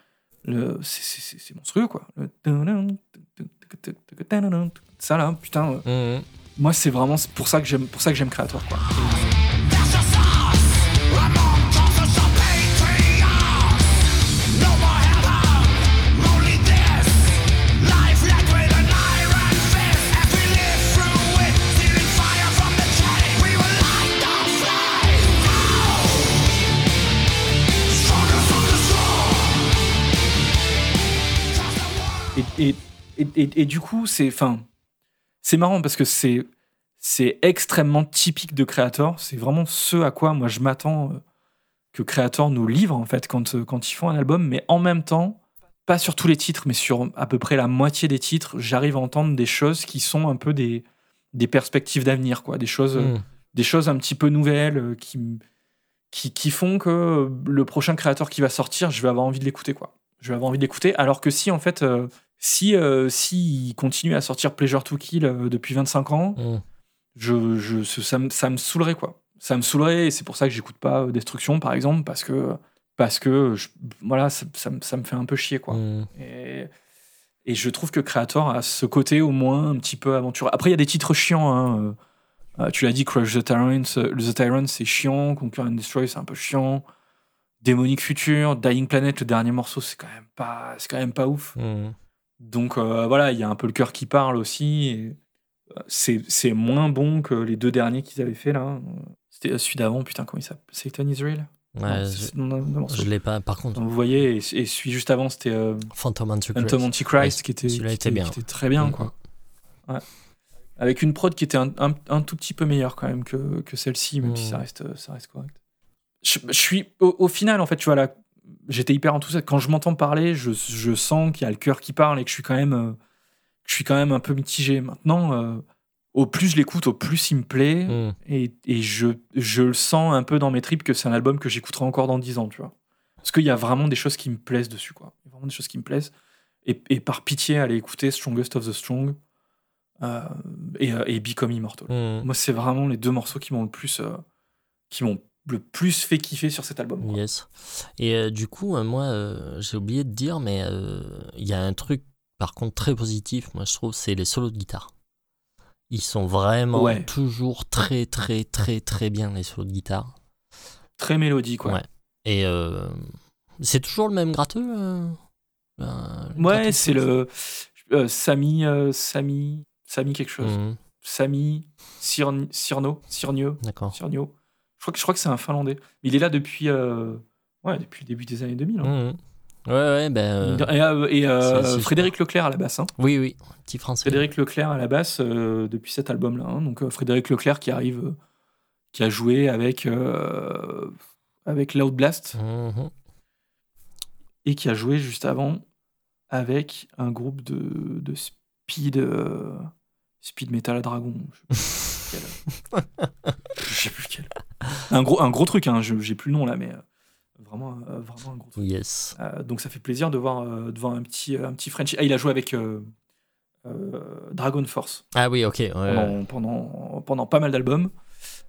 c'est- monstrueux quoi. Ça là, putain, euh, Mm, mm. moi c'est vraiment pour ça que j'aime pour ça que j'aime Creator quoi. Et, et, et, du coup, c'est c'est marrant parce que c'est c'est extrêmement typique de Creator. C'est vraiment ce à quoi moi je m'attends euh, que Creator nous livre en fait quand, euh, quand ils font un album. Mais en même temps, pas sur tous les titres, mais sur à peu près la moitié des titres, j'arrive à entendre des choses qui sont un peu des, des perspectives d'avenir, quoi. Des choses, Mm. des choses un petit peu nouvelles euh, qui, qui, qui font que le prochain créateur qui va sortir, je vais avoir envie de l'écouter, quoi. Je vais avoir envie de l'écouter. Alors que si, en fait, euh, si, euh, si il continue à sortir Pleasure to Kill euh, depuis 25 ans, Mm. je, ça, me, ça me saoulerait, quoi. Ça me saoulerait, et c'est pour ça que j'écoute pas euh, Destruction, par exemple, parce que, parce que je- voilà, ça, ça me- ça me fait un peu chier, quoi. Mm. Et, et je trouve que Creator a ce côté au moins un petit peu aventureux. Après, il y a des titres chiants. hein, euh, tu l'as dit, Crush the Tyrant, The Tyrant, c'est chiant. Conquer and Destroy, c'est un peu chiant. Démonique Future, Dying Planet, le dernier morceau, c'est quand même pas, c'est quand même pas ouf. Mm. Donc euh, voilà, il y a un peu le cœur qui parle aussi. euh, C'est moins bon que les deux derniers qu'ils avaient fait là. C'était euh, celui d'avant, putain, comment il s'appelle? Satan Israel? Ouais, Non, je, je l'ai pas. Par contre, Donc, vous voyez, et, et celui juste avant, c'était euh, Phantom Antichrist. Phantom Antichrist, Ouais, qui était, celui-là qui était était- bien. qui était très bien, Mm. quoi. Ouais. Avec une prod qui était un, un- un tout petit peu meilleure quand même que, que celle-ci, même si Mm. ça reste, ça reste correct. Je, je suis au, au final, en fait, tu vois là, j'étais hyper enthousiaste. Quand je m'entends parler, je, je sens qu'il y a le cœur qui parle et que je suis quand même, euh, je suis quand même un peu mitigé. Maintenant, euh, au plus je l'écoute, au plus il me plaît. Mm. Et, et je, je le sens un peu dans mes tripes que c'est un album que j'écouterai encore dans 10 ans, tu vois. Parce qu'il y a vraiment des choses qui me plaisent dessus, quoi. Il y a vraiment des choses qui me plaisent. Et, et par pitié, allez écouter Strongest of the Strong euh, et, et Become Immortal. Mm. Moi, c'est vraiment les deux morceaux qui m'ont le plus, qui m'ont le plus fait kiffer sur cet album. quoi. Yes. Et euh, du coup, euh, moi, euh, j'ai oublié de dire, mais il y a un truc, par contre, très positif, moi, je trouve, c'est les solos de guitare. Ils sont vraiment Ouais. toujours très, très, très, très bien, les solos de guitare. Très mélodique, quoi. Ouais. Et c'est toujours le même gratteux le Ouais, c'est le Samy, Samy, Samy quelque chose. Mhm, Samy Cyrn- Cyrno, Cyrnio, D'accord. Cyrnio. Je crois que je crois que c'est un Finlandais. Il est là depuis, euh, ouais, depuis le début des années 2000. hein. Mhm. Ouais, ouais, ben. euh, Et, euh, Frédéric Leclerc à la basse. hein. oui, oui, petit français. Frédéric Leclerc à la basse euh, depuis cet album-là. hein. Donc euh, Frédéric Leclerc qui arrive, qui a joué avec avec Loud Blast Mhm. et qui a joué juste avant avec un groupe de, de speed speed metal à dragon. Je sais plus quel. (laughs) Je sais plus quel. Un gros un gros truc. Hein. J'ai plus le nom là, mais euh, vraiment euh, vraiment un gros truc. Yes. Euh, donc ça fait plaisir de voir, de voir un petit, un petit French. Ah, il a joué avec Dragon Force Ah oui, ok. ouais, ouais. pendant, pendant, pendant pas mal d'albums.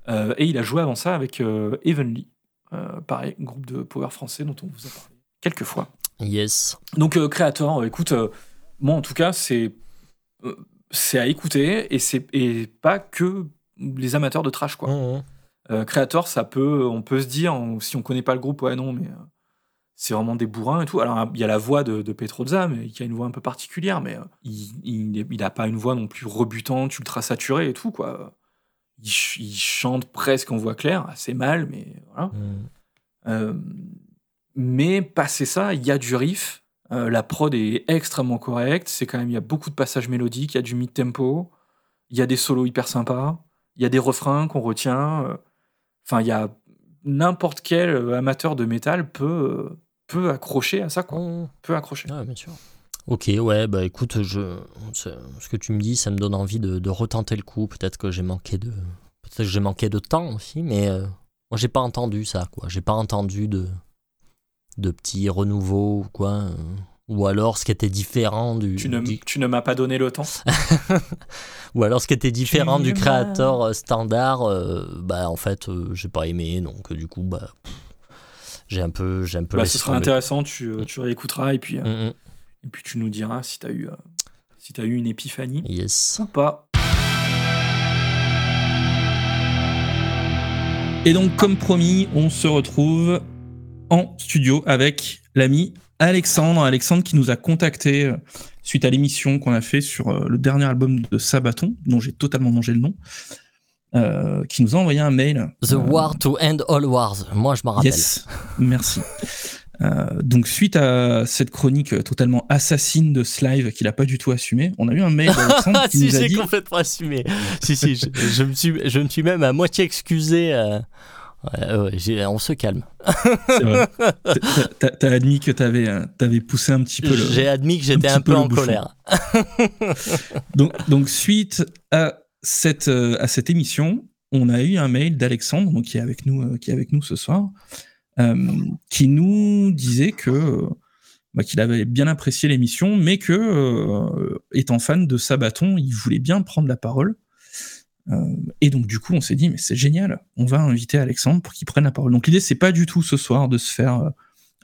Euh, et il a joué avant ça avec euh, Evenly, euh, pareil, groupe de power français dont on vous a parlé quelques fois. Yes. Donc Creator, écoute, moi en tout cas, c'est c'est à écouter et c'est et pas que les amateurs de trash quoi. Mhm. Euh, Creator, ça peut, on peut se dire, on- si on connaît pas le groupe, ouais, non, mais euh, c'est vraiment des bourrins et tout. Alors, il y a la voix de, de Petrozza, mais qui a une voix un peu particulière, mais euh, il, il, il a pas une voix non plus rebutante, ultra saturée et tout, quoi. Il, ch- il chante presque en voix claire, assez mal, mais voilà. Euh, mais passé ça, il y a du riff. Euh, la prod est extrêmement correcte. C'est quand même, il y a beaucoup de passages mélodiques, il y a du mid-tempo, il y a des solos hyper sympas, il y a des refrains qu'on retient. Enfin, il y a n'importe quel euh, amateur de métal peut, euh, peut accrocher à ça, quoi. Mhm. Peut accrocher. Ouais, bien sûr. Ok, ouais, bah écoute, je, ce ce que tu me dis, ça me donne envie de, de retenter le coup. Peut-être que j'ai manqué de, peut-être que j'ai manqué de temps aussi, mais euh, moi j'ai pas entendu ça, quoi. J'ai pas entendu de, de petits renouveaux ou quoi, euh, ou alors ce qui était différent du, Tu ne, du- tu ne m'as pas donné le temps. (laughs) ou alors ce qui était différent du créateur euh, standard, euh, bah en fait, euh, j'ai pas aimé, donc euh, du coup, bah j'ai un peu, j'ai un peu Bah, laissé ce sera intéressant, tu, euh, tu réécouteras et puis, Mm, mm. et puis tu nous diras si tu as eu, si t'as eu une épiphanie Yes. ou pas. Et donc, comme promis, on se retrouve en studio avec l'ami Alexandre. Alexandre qui nous a contacté euh, suite à l'émission qu'on a fait sur euh, le dernier album de Sabaton, dont j'ai totalement mangé le nom, euh, qui nous a envoyé un mail. The Euh, War to End All Wars. Moi, je m'en rappelle. Yes, merci. Euh, donc suite à cette chronique totalement assassine de Slive qu'il a pas du tout assumé, on a eu un mail (laughs) d'Alexandre Ah qui si, nous a j'ai dit complètement assumé. si, si, je, je me suis, je me suis même à moitié excusé euh, Ouais, on se calme. (laughs) T'as- admis que t'avais euh, t'avais poussé un petit peu le. J'ai admis que j'étais un peu en colère. (laughs) Donc, donc suite à cette, euh, à cette émission, on a eu un mail d'Alexandre, qui est avec nous, euh, qui est avec nous ce soir, euh, qui nous disait que bah, qu'il avait bien apprécié l'émission, mais que euh, étant fan de Sabaton, il voulait bien prendre la parole. Euh, et donc du coup, on s'est dit mais c'est génial, on va inviter Alexandre pour qu'il prenne la parole. Donc l'idée c'est pas du tout ce soir de se faire euh,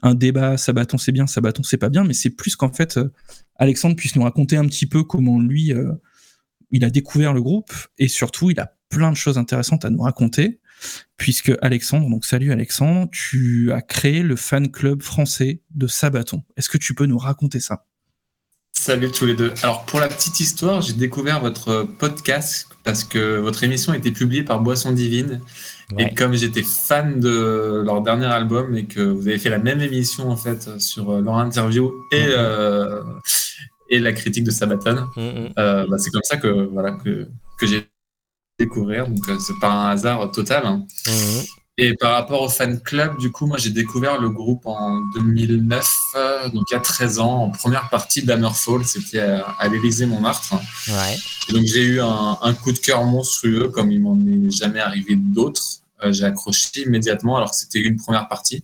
un débat Sabaton c'est bien, Sabaton c'est pas bien, mais c'est plus qu'en fait euh, Alexandre puisse nous raconter un petit peu comment lui il a découvert le groupe et surtout il a plein de choses intéressantes à nous raconter puisque Alexandre, donc salut Alexandre, tu as créé le fan club français de Sabaton. Est-ce que tu peux nous raconter ça? Salut tous les deux. Alors pour la petite histoire, j'ai découvert votre podcast parce que votre émission a été publiée par Boisson Divine. Ouais. Et comme j'étais fan de leur dernier album et que vous avez fait la même émission en fait sur euh, leur interview et, euh, et la critique de Sabaton, Mm, mm. euh, bah, c'est comme ça que, voilà, que, que j'ai découvert. Donc euh, c'est pas un hasard total. hein. Mhm. Et par rapport au fan club, du coup, moi j'ai découvert le groupe en 2009, euh, donc il y a 13 ans, en première partie d'Hammerfall, c'était à, à l'Élysée Montmartre. Ouais. Et donc j'ai eu un, un coup de cœur monstrueux, comme il m'en est jamais arrivé d'autres. Euh, j'ai accroché immédiatement, alors que c'était une première partie,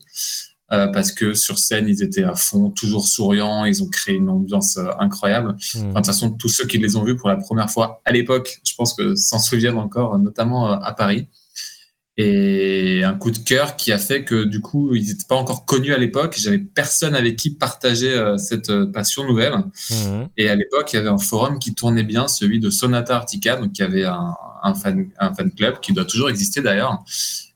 euh, parce que sur scène ils étaient à fond, toujours souriants, ils ont créé une ambiance euh, incroyable. Enfin, de toute façon, tous ceux qui les ont vus pour la première fois à l'époque, je pense que s'en souviennent encore, notamment euh, à Paris. Et un coup de cœur qui a fait que du coup, ils n'étaient pas encore connus à l'époque. J'avais personne avec qui partager euh, cette euh, passion nouvelle. Mhm. Et à l'époque, il y avait un forum qui tournait bien, celui de Sonata Arctica, donc il y avait un, un, fan, un fan club qui doit toujours exister d'ailleurs.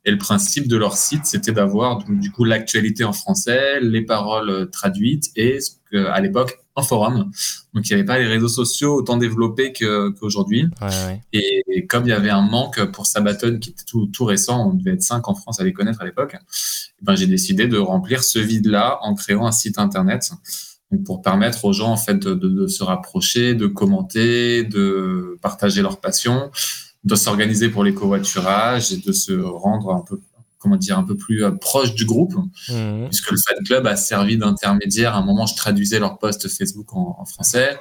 Et le principe de leur site, c'était d'avoir du coup l'actualité en français, les paroles euh, traduites et ce que, à l'époque un forum. Donc il n'y avait pas les réseaux sociaux autant développés qu'aujourd'hui. Ouais, ouais. Et, et comme il y avait un manque pour Sabaton qui était tout, tout récent, on devait être cinq en France à les connaître à l'époque, eh ben, j'ai décidé de remplir ce vide-là en créant un site internet. Pour permettre aux gens en fait de, de- de se rapprocher, de commenter, de partager leur passion, de s'organiser pour les covoiturages et de se rendre un peu comment dire un peu plus euh, proche du groupe Mhm. puisque le fan club a servi d'intermédiaire. À un moment, je traduisais leurs posts Facebook en, en français.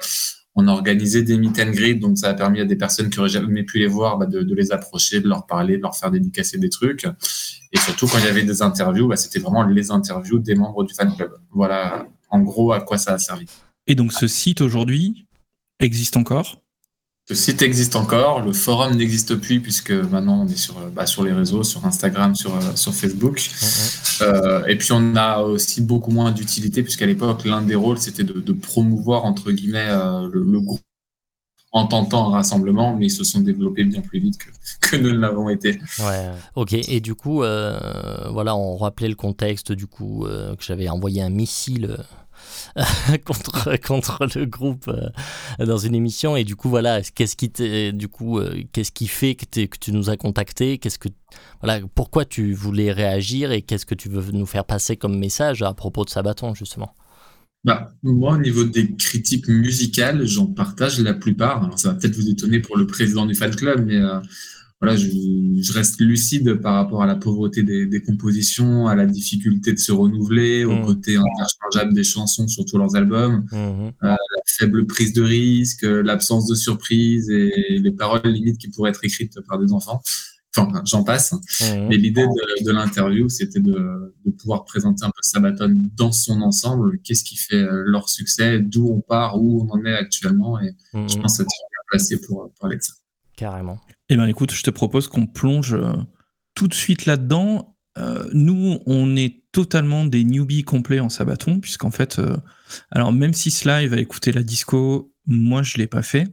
On a organisé des meet and greet, donc ça a permis à des personnes qui auraient jamais pu les voir bah, de, de les approcher, de leur parler, de leur faire dédicacer des trucs. Et surtout, quand il y avait des interviews, bah, c'était vraiment les interviews des membres du fan club. Voilà, en gros, à quoi ça a servi. Et donc ce site aujourd'hui existe encore? Le site existe encore, le forum n'existe plus puisque maintenant on est sur, euh, bah, sur les réseaux, sur Instagram, sur, euh, sur Facebook. Euh, et puis on a aussi beaucoup moins d'utilité puisqu'à l'époque l'un des rôles c'était de, de promouvoir entre guillemets euh, le, le groupe en tentant un rassemblement, mais ils se sont développés bien plus vite que, (laughs) que nous ne l'avons été. Ouais. Ok. Et du coup, euh, voilà, on rappelait le contexte du coup que j'avais envoyé un missile (laughs) contre contre le groupe euh, dans une émission. Et du coup voilà, qu'est-ce qui du coup euh, qu'est-ce qui fait que, t'es- que tu nous as contacté Qu'est-ce que voilà, pourquoi tu voulais réagir et qu'est-ce que tu veux nous faire passer comme message à propos de Sabaton justement? Bah, moi, au niveau des critiques musicales, j'en partage la plupart. Alors, ça va peut-être vous étonner pour le président du fan club, mais euh, voilà, je, je reste lucide par rapport à la pauvreté des, des compositions, à la difficulté de se renouveler, au Mm. côté interchangeable des chansons sur tous leurs albums, Mhm. la faible prise de risque, l'absence de surprise et les paroles limites qui pourraient être écrites par des enfants. Enfin, j'en passe. Mhm. Mais l'idée de, de l'interview, c'était de, de pouvoir présenter un peu Sabaton dans son ensemble. Qu'est-ce qui fait euh, leur succès, d'où on part, où on en est actuellement? Et je Mhm. pense être bien placé pour parler de ça. Carrément. Eh bien, écoute, je te propose qu'on plonge euh, tout de suite là-dedans. Euh, nous, on est totalement des newbies complets en Sabaton, puisqu'en fait, euh, alors même si ce live a écouté la disco, moi, je l'ai pas fait.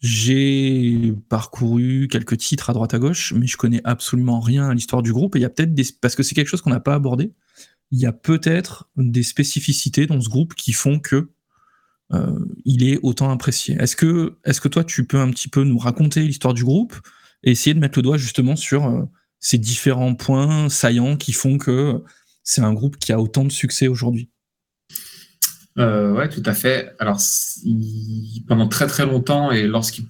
J'ai parcouru quelques titres à droite à gauche, mais je connais absolument rien à l'histoire du groupe. Et il y a peut-être des, parce que c'est quelque chose qu'on n'a pas abordé, il y a peut-être des spécificités dans ce groupe qui font que il est autant apprécié. Est-ce que, est-ce que toi, tu peux un petit peu nous raconter l'histoire du groupe et essayer de mettre le doigt justement sur euh, ces différents points saillants qui font que c'est un groupe qui a autant de succès aujourd'hui? Euh, ouais, tout à fait. Alors, pendant très très longtemps, et lorsqu'ils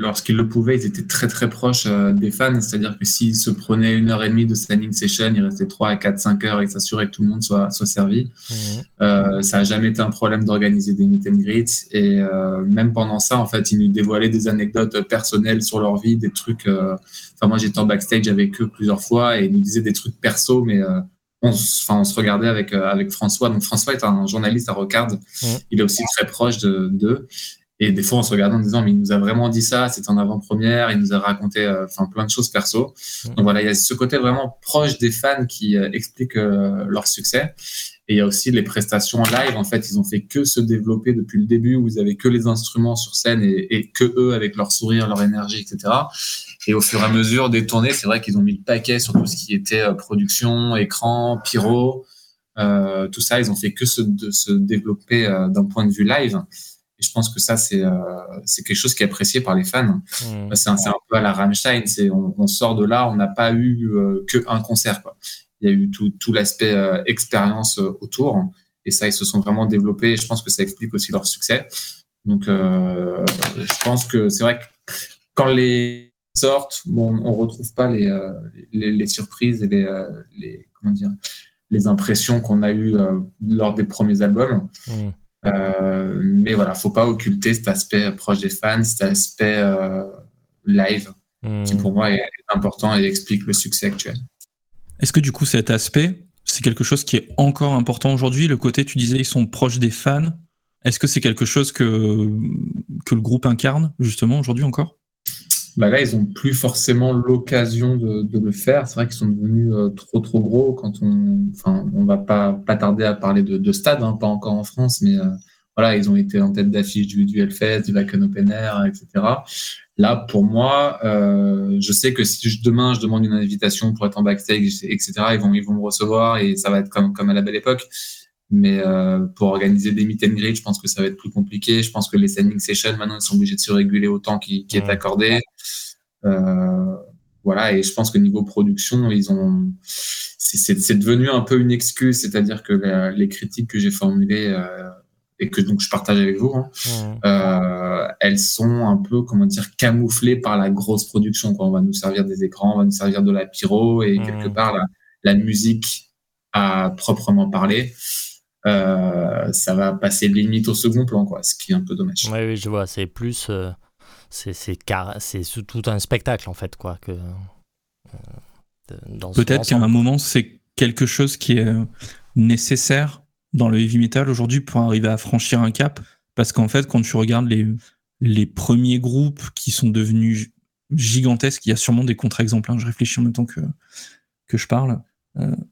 lorsqu'ils le pouvaient, ils étaient très très proches euh, des fans. C'est-à-dire que s'ils se prenaient une heure et demie de standing session, ils restaient 3 à 4, 5 heures et s'assuraient que tout le monde soit, soit servi. Mhm. Euh, ça n'a jamais été un problème d'organiser des meet and greets. Et euh, même pendant ça, en fait, ils nous dévoilaient des anecdotes personnelles sur leur vie, des trucs. Enfin, moi, j'étais en backstage avec eux plusieurs fois et ils nous disaient des trucs perso, mais euh, on, se- enfin, on se regardait avec, euh, avec François. Donc, François est un journaliste à Rocard. Il est aussi très proche de- d'eux. Et des fois, on se regardait en disant, mais il nous a vraiment dit ça, c'était en avant-première, il nous a raconté euh, plein de choses perso. Donc voilà, il y a ce côté vraiment proche des fans qui euh, explique euh, leur succès. Et il y a aussi les prestations en live. En fait, ils ont fait que se développer depuis le début où ils avaient que les instruments sur scène et, et que eux avec leur sourire, leur énergie, etc. Et au fur et à mesure des tournées, c'est vrai qu'ils ont mis le paquet sur tout ce qui était euh, production, écran, pyro, euh, tout ça. Ils ont fait que se, de, se développer euh, d'un point de vue live. Et je pense que ça, c'est euh, c'est quelque chose qui est apprécié par les fans. C'est un, c'est un peu à la Rammstein. C'est on, on sort de là, on n'a pas eu euh, que un concert. Quoi. Il y a eu tout, tout l'aspect euh, expérience autour. Et ça, ils se sont vraiment développés. Et je pense que ça explique aussi leur succès. Donc, euh, je pense que c'est vrai que quand les sortent, bon, on retrouve pas les, euh, les, les surprises et les, euh, les comment dire les impressions qu'on a eues euh, lors des premiers albums. Euh, mais voilà, faut pas occulter cet aspect proche des fans, cet aspect euh, live, qui Mhm. pour moi est important et explique le succès actuel. Est-ce que du coup cet aspect, c'est quelque chose qui est encore important aujourd'hui Le côté, tu disais, ils sont proches des fans. Est-ce que c'est quelque chose que, que le groupe incarne justement aujourd'hui encore? Bah là, ils ont plus forcément l'occasion de, de le faire. C'est vrai qu'ils sont devenus euh, trop trop gros quand on, enfin, on va pas pas tarder à parler de, de stade, hein, pas encore en France, mais euh, voilà, ils ont été en tête d'affiche du, du Hellfest, du Wacken Open Air, etc. Là, pour moi, euh, je sais que si je- demain je demande une invitation pour être en backstage, etc., ils vont ils vont me recevoir et ça va être comme comme à la belle époque. Mais euh, pour organiser des meet and greet, je pense que ça va être plus compliqué. Je pense que les standing sessions, maintenant, ils sont obligés de se réguler au temps qui, qui est accordé. Euh, voilà, et je pense que niveau production, ils ont, c'est- devenu un peu une excuse, c'est-à-dire que la- les critiques que j'ai formulées euh, et que donc je partage avec vous, hein, euh, elles sont un peu, comment dire, camouflées par la grosse production. Quoi. On va nous servir des écrans, on va nous servir de la pyro et quelque part la, la musique à proprement parler, euh, ça va passer limite au second plan, quoi, ce qui est un peu dommage. Oui, oui, je vois. C'est plus. euh, c'est car- tout un spectacle, en fait, quoi. Que, euh, Peut-être qu'à un moment, c'est quelque chose qui est euh, nécessaire dans le heavy metal aujourd'hui pour arriver à franchir un cap. Parce qu'en fait, quand tu regardes les, les premiers groupes qui sont devenus gigantesques, il y a sûrement des contre-exemples, hein, je réfléchis en même temps que, que je parle, euh,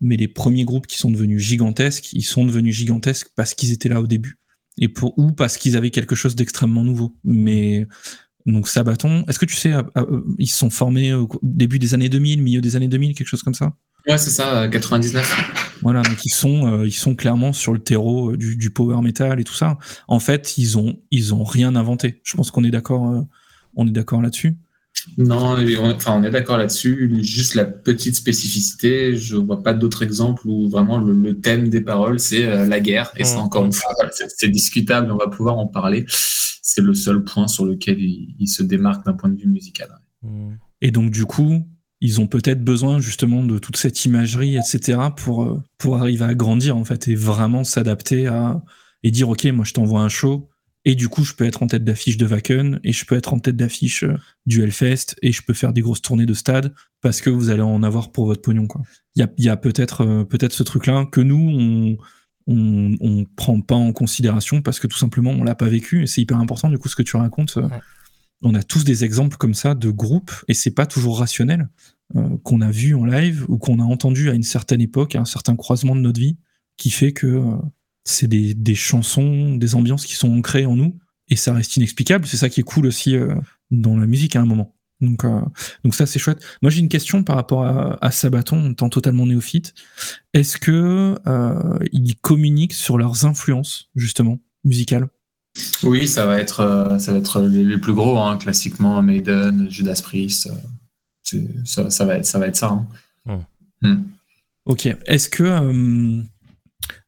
mais les premiers groupes qui sont devenus gigantesques, ils sont devenus gigantesques parce qu'ils étaient là au début. Et pour, ou parce qu'ils avaient quelque chose d'extrêmement nouveau. Mais donc Sabaton, est-ce que tu sais, à- à- ils se sont formés au début des années 2000, milieu des années 2000, quelque chose comme ça? Ouais, c'est ça, euh, 99. voilà, donc ils sont, euh, ils sont clairement sur le terreau euh, du, du power metal et tout ça. En fait, ils ont, ils ont rien inventé. Je pense qu'on est d'accord, euh, on est d'accord là-dessus. Non, on, enfin, on est d'accord là-dessus. Juste la petite spécificité, je vois pas d'autres exemples où vraiment le, le thème des paroles, c'est euh, la guerre. Et ça, Mhm. encore une fois, voilà, c'est discutable, on va pouvoir en parler. C'est le seul point sur lequel il, il se démarque d'un point de vue musical. Et donc du coup, ils ont peut-être besoin justement de toute cette imagerie, etc., pour euh, pour arriver à grandir en fait et vraiment s'adapter à et dire ok, moi je t'envoie un show. Et du coup, je peux être en tête d'affiche de Wacken, et je peux être en tête d'affiche euh, du Hellfest, et je peux faire des grosses tournées de stade, parce que vous allez en avoir pour votre pognon, quoi. Il y a, a peut-être euh, peut-être ce truc-là que nous, on, on, on prend pas en considération, parce que tout simplement, on l'a pas vécu, et c'est hyper important, du coup, ce que tu racontes. euh, Ouais. On a tous des exemples comme ça de groupes, et c'est pas toujours rationnel, euh, qu'on a vu en live, ou qu'on a entendu à une certaine époque, à un certain croisement de notre vie, qui fait que euh, c'est des, des chansons, des ambiances qui sont ancrées en nous, et ça reste inexplicable. C'est ça qui est cool aussi euh, dans la musique à un moment. Donc, euh, donc ça, c'est chouette. Moi, j'ai une question par rapport à, à Sabaton, étant totalement néophyte. Est-ce que euh, ils communiquent sur leurs influences, justement, musicales? Oui, ça va être, ça va être les, les plus gros, hein, classiquement Maiden, Judas Priest. c'est- ça, ça va être, ça va être ça. hein. Ok. Est-ce que euh,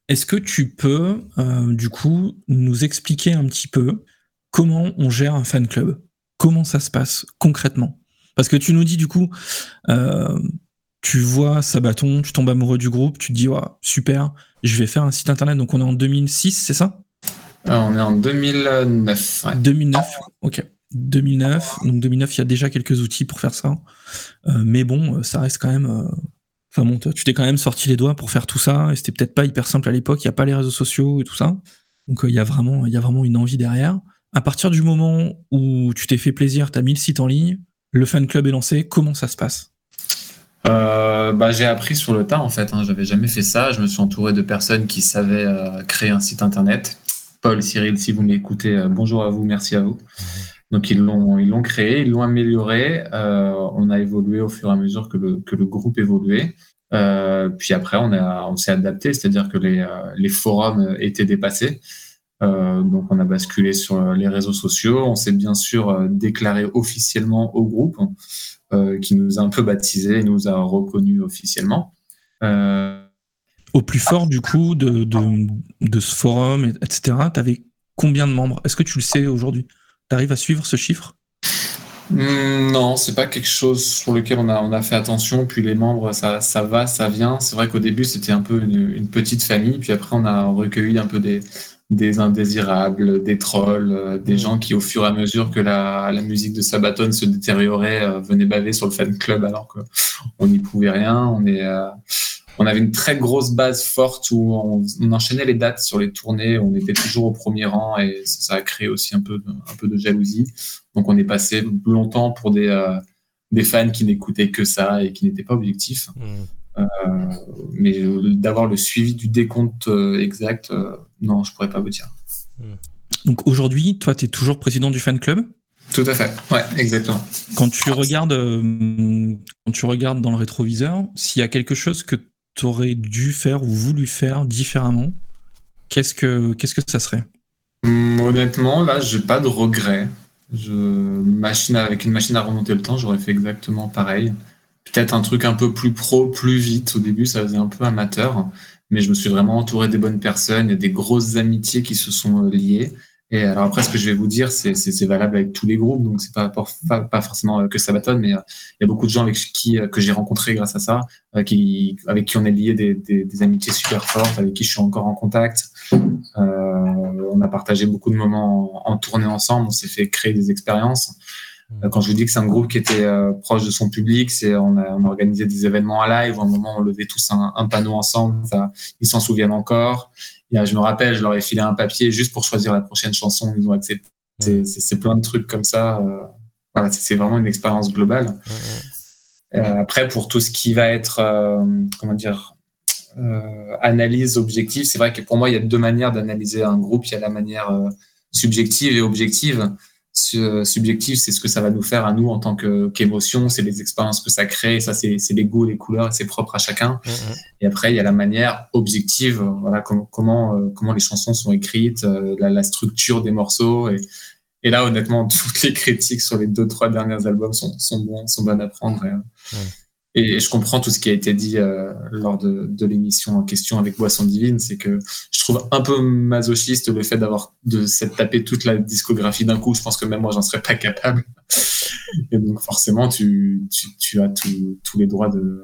Est-ce que tu peux, euh, du coup, nous expliquer un petit peu comment on gère un fan club? Comment ça se passe concrètement? Parce que tu nous dis, du coup, euh, tu vois Sabaton, tu tombes amoureux du groupe, tu te dis, ouais, super, je vais faire un site internet. Donc on est en 2006, c'est ça? Euh, on est en 2009. ouais. 2009, ok. 2009, donc 2009, il y a déjà quelques outils pour faire ça. Euh, mais bon, ça reste quand même. Enfin bon, toi, tu t'es quand même sorti les doigts pour faire tout ça, et c'était peut-être pas hyper simple à l'époque. Il y a pas les réseaux sociaux et tout ça, donc euh, il y a vraiment, il y a vraiment une envie derrière. À partir du moment où tu t'es fait plaisir, t'as mis le site en ligne, le fan club est lancé. Comment ça se passe? Euh, bah, j'ai appris sur le tas en fait. Hein. J'avais jamais fait ça. Je me suis entouré de personnes qui savaient euh, créer un site internet. Paul, Cyril, si vous m'écoutez, euh, bonjour à vous, merci à vous. Donc ils l'ont créé, ils l'ont amélioré. Euh, on a évolué au fur et à mesure que le groupe évoluait. Euh, puis après on s'est adapté, c'est-à-dire que les euh, forums étaient dépassés. Donc on a basculé sur les réseaux sociaux. On s'est bien sûr déclaré officiellement au groupe qui nous a un peu baptisé et nous a reconnus officiellement. Au plus fort du coup de, ce forum, et- etc. T'avais combien de membres? Est-ce que tu le sais aujourd'hui? T'arrives à suivre ce chiffre? Hmm, Non, c'est pas quelque chose sur lequel on a, on a fait attention. Puis les membres, ça, ça va, ça vient. C'est vrai qu'au début, c'était un peu une, une petite famille. Puis après, on a recueilli un peu des, des indésirables, des trolls, euh, des Mm. gens qui, au fur et à mesure que la, la musique de Sabaton se détériorait, euh, venaient baver sur le fan club alors qu'on n'y pouvait rien. On est, euh, on avait une très grosse base forte où on, on enchaînait les dates sur les tournées. On était toujours au premier rang et ça, a créé aussi un peu, de, un peu de jalousie. Donc on est passé longtemps pour des, euh, des fans qui n'écoutaient que ça et qui n'étaient pas objectifs. Mm. Euh, mais d'avoir le suivi du décompte euh, exact, euh, non, je pourrais pas vous dire. Donc aujourd'hui, toi, tu es toujours président du fan club? Tout à fait. Ouais, exactement. Quand tu regardes, quand tu regardes dans le rétroviseur, s'il y a quelque chose que tu aurais dû faire ou voulu faire différemment, qu'est-ce que que ça serait? Hum, honnêtement, là, j'ai pas de regrets. Je, machine avec une machine à remonter le temps, j'aurais fait exactement pareil. Peut-être un truc un peu plus pro, plus vite. Au début, ça faisait un peu amateur, mais je me suis vraiment entouré des bonnes personnes. Il y a des grosses amitiés qui se sont euh, liées. Et alors après, ce que je vais vous dire, c'est valable avec tous les groupes, donc c'est pas, pas, pas forcément euh, que Sabaton, mais euh, il y a beaucoup de gens avec qui euh, que j'ai rencontrés grâce à ça, avec qui on est lié des, des, des amitiés super fortes, avec qui je suis encore en contact. On a partagé beaucoup de moments en, en tournée ensemble, on s'est fait créer des expériences. Quand je vous dis que c'est un groupe qui était proche de son public, c'est on a, on a organisé des événements en live. À un moment, on levait tous un, un panneau ensemble. Ça, ils s'en souviennent encore. Je me rappelle, je leur ai filé un papier juste pour choisir la prochaine chanson. Ils ont accepté. C'est- plein de trucs comme ça. euh, voilà, c'est vraiment une expérience globale. Euh, après, pour tout ce qui va être, euh, comment dire, euh, analyse objective, c'est vrai que pour moi, il y a deux manières d'analyser un groupe. Il y a la manière euh, subjective et objective. Su- Subjective, c'est ce que ça va nous faire à nous en tant que- qu'émotion, c'est les expériences que ça crée, ça c'est c'est les goûts, les couleurs, c'est propre à chacun. Mm, mm. Et après, il y a la manière objective, euh, voilà comment comment euh, comment les chansons sont écrites, euh, la, la structure des morceaux. Et, et là, honnêtement, (laughs) toutes les critiques sur les deux trois derniers albums sont sont bons, sont bonnes à prendre. Et, euh, et je comprends tout ce qui a été dit euh, lors de, l'émission en question avec Boisson Divine, c'est que je trouve un peu masochiste le fait d'avoir de s'être tapé toute la discographie d'un coup. Je pense que même moi, j'en serais pas capable. Et donc forcément, tu, tu, as tous les droits de,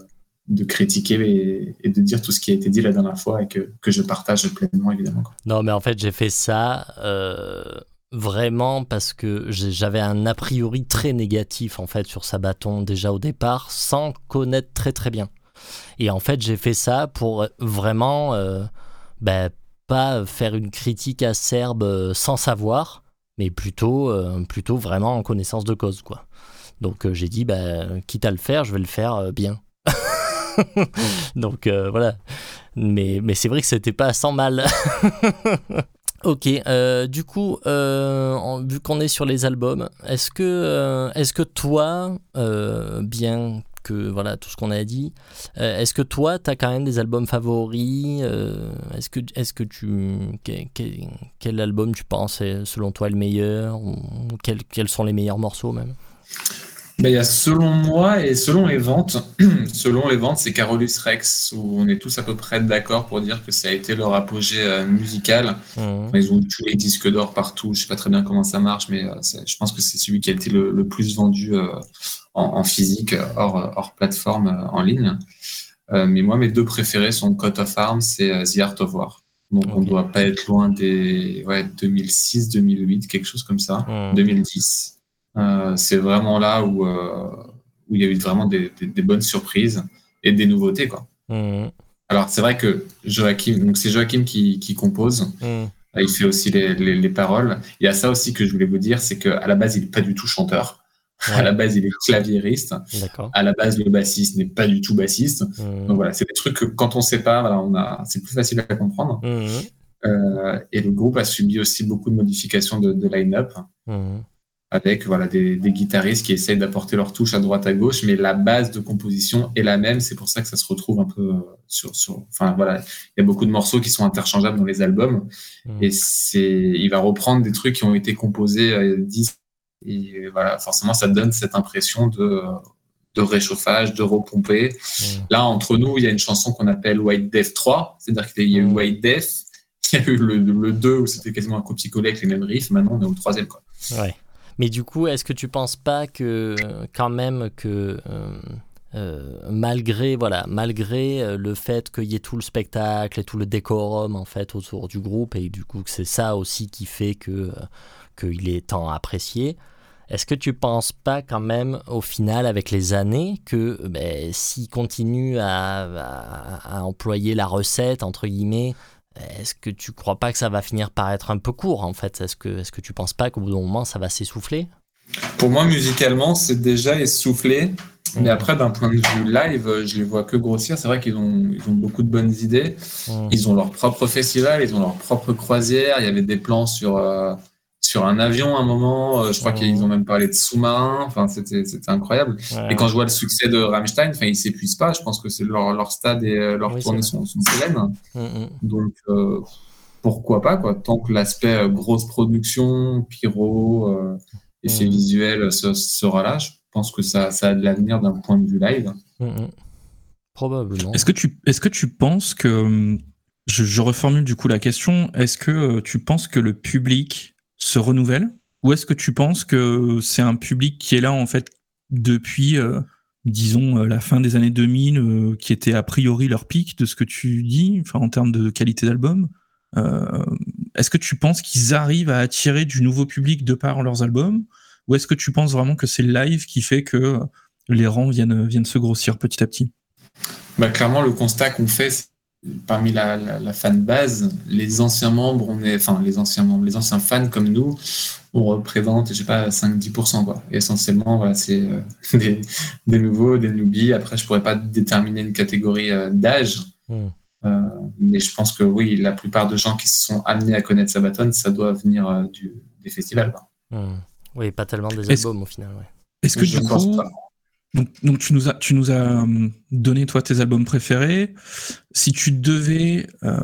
de critiquer et, de dire tout ce qui a été dit la dernière fois et que, que je partage pleinement, évidemment. Non, mais en fait, j'ai fait ça euh, vraiment parce que j'avais un a priori très négatif en fait sur Sabaton déjà au départ, sans connaître très très bien. Et en fait, j'ai fait ça pour vraiment euh, ben, pas faire une critique acerbe euh, sans savoir, mais plutôt, euh, plutôt vraiment en connaissance de cause, quoi. Donc euh, j'ai dit, ben, quitte à le faire, je vais le faire euh, bien. (laughs) Donc euh, voilà. Mais, mais c'est vrai que c'était pas sans mal. (laughs) ok, euh, du coup, euh, vu qu'on est sur les albums, est-ce que, euh, est-ce que toi, bien que voilà tout ce qu'on a dit, est-ce que toi, tu as quand même des albums favoris Est-ce que, est-ce que tu. Quel, album tu penses est selon toi le meilleur ou quels sont les meilleurs morceaux même? Ben, il y a selon moi et selon les ventes, (clears throat) selon les ventes, c'est Carolus Rex où on est tous à peu près d'accord pour dire que ça a été leur apogée euh, musical. Mhm. Ils ont tous les disques d'or partout. Je sais pas très bien comment ça marche, mais euh, je pense que c'est celui qui a été le, le plus vendu euh, en, en physique, hors, hors plateforme en ligne. Mais moi, mes deux préférés sont Coat of Arms et The Art of War. Donc on Ok. doit pas être loin des ouais, 2006, 2008, quelque chose comme ça. Mhm. 2010. Euh, c'est vraiment là où, euh, où il y a eu vraiment des, des- des bonnes surprises et des nouveautés. Quoi. Mhm. Alors c'est vrai que Joachim, donc c'est Joachim qui, qui compose, Mhm. il fait aussi les, les, les paroles. Il y a ça aussi que je voulais vous dire, c'est qu'à la base il n'est pas du tout chanteur. À la base il est claviériste. À la base le bassiste n'est pas du tout bassiste. Mhm. Donc voilà, c'est des trucs que quand on voilà, on a, c'est plus facile à comprendre. Euh, et le groupe a subi aussi beaucoup de modifications de, de line-up. Avec voilà des, des guitaristes qui essayent d'apporter leur touche à droite à gauche, mais la base de composition est la même. C'est pour ça que ça se retrouve un peu euh, sur, sur enfin voilà, il y a beaucoup de morceaux qui sont interchangeables dans les albums, Mhm. et c'est, il va reprendre des trucs qui ont été composés euh, 10 et voilà, forcément ça donne cette impression de de réchauffage, de repomper. Mhm. Là, entre nous, il y a une chanson qu'on appelle White Death 3, c'est-à-dire qu'il y a eu Mhm. White Death, (laughs) il y a eu le, le 2 où c'était quasiment un copier-coller avec les mêmes riffs, maintenant on est au troisième quoi. Ouais. Mais du coup, est-ce que tu penses pas que quand même que euh, euh, malgré voilà, malgré euh, le fait qu'il y ait tout le spectacle et tout le décorum en fait autour du groupe et du coup que c'est ça aussi qui fait que qu'il est tant apprécié. Est-ce que tu penses pas quand même au final avec les années que ben, s'il continue à employer la recette entre guillemets est-ce que tu crois pas que ça va finir par être un peu court en fait? Est-ce que, est-ce que tu penses pas qu'au bout d'un moment ça va s'essouffler? Pour moi, musicalement, c'est déjà essoufflé. Mais après, d'un point de vue live, je les vois que grossir. C'est vrai qu'ils ont, ils ont beaucoup de bonnes idées. Mm. Ils ont leur propre festival, ils ont leur propre croisière. Il y avait des plans sur, euh, sur un avion à un moment. Euh, Je crois qu'ils ont même parlé de sous-marins. Enfin, c'était, c'était incroyable. Ouais. Et quand je vois le succès de Rammstein, enfin, ils s'épuisent pas. Je pense que c'est leur, leur stade et euh, leur Oui, tournée sont, sont pérennes. Mm, mm. Donc, euh, pourquoi pas, quoi. Tant que l'aspect grosse production, pyro, euh, effets Mhm. visuels se- sera là, je pense que ça, ça a de l'avenir d'un point de vue live. Mm. Probablement. Est-ce que tu, est-ce que tu penses que, hum, je, je reformule du coup la question, est-ce que euh, tu penses que le public se renouvelle ou est-ce que tu penses que c'est un public qui est là en fait depuis, euh, disons, euh, la fin des années 2000, euh, qui était a priori leur pic de ce que tu dis, en termes de qualité d'album Euh, Est-ce que tu penses qu'ils arrivent à attirer du nouveau public de par leurs albums ou est-ce que tu penses vraiment que c'est le live qui fait que les rangs viennent, viennent se grossir petit à petit? Bah, clairement, le constat qu'on fait, parmi la, la, la fan base, les anciens membres, on est, enfin, les anciens membres, les anciens fans comme nous, on représente, je sais pas, 5-10%, quoi. Et essentiellement, voilà, c'est euh, (laughs) des, des nouveaux, des newbies. Après, je pourrais pas déterminer une catégorie euh, d'âge. Mm. Euh, mais je pense que oui, la plupart de gens qui se sont amenés à connaître Sabaton, ça doit venir euh, du, des festivals. quoi. Mm. Oui, pas tellement des albums au final. Ouais. Est-ce que Je du ne pense coup, pas. Donc, donc tu nous as, tu nous as hum, donné toi tes albums préférés. Si tu devais euh,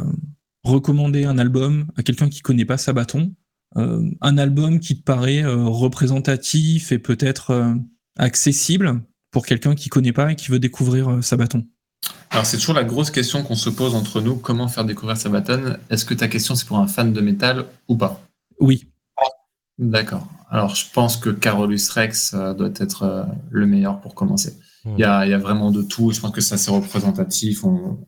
recommander un album à quelqu'un qui connaît pas Sabaton, euh, un album qui te paraît euh, représentatif et peut-être euh, accessible pour quelqu'un qui connaît pas et qui veut découvrir euh, Sabaton? Alors, c'est toujours la grosse question qu'on se pose entre nous comment faire découvrir Sabaton? Est-ce que ta question, c'est pour un fan de métal ou pas? Oui. D'accord. Alors, je pense que Carolus Rex euh, doit être euh, le meilleur pour commencer. Mm. Il y, a, il y a vraiment de tout. Je pense que c'est assez représentatif. On,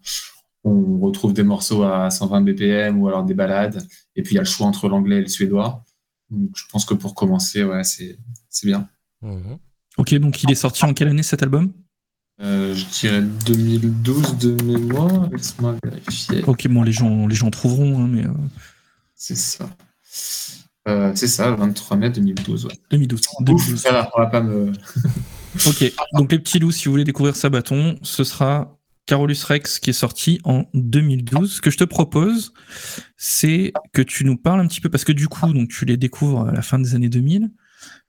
on retrouve des morceaux à 120 BPM ou alors des balades. Et puis, il y a le choix entre l'anglais et le suédois. Donc, je pense que pour commencer, ouais, c'est c'est bien. Mhm. Ok, donc il est sorti en quelle année cet album? Euh, je dirais 2012 de mémoire. Laisse-moi vérifier. Ok, bon les gens, les gens trouveront, hein, mais euh, C'est ça. Euh, c'est ça, 23 mai 2012. Ouais. 2012. Ouf, 2012. ça va, on va pas me. (laughs) Ok, donc les petits loups, si vous voulez découvrir Sabaton, ce sera Carolus Rex qui est sorti en 2012. Ce que je te propose, c'est que tu nous parles un petit peu, parce que du coup, donc tu les découvres à la fin des années 2000,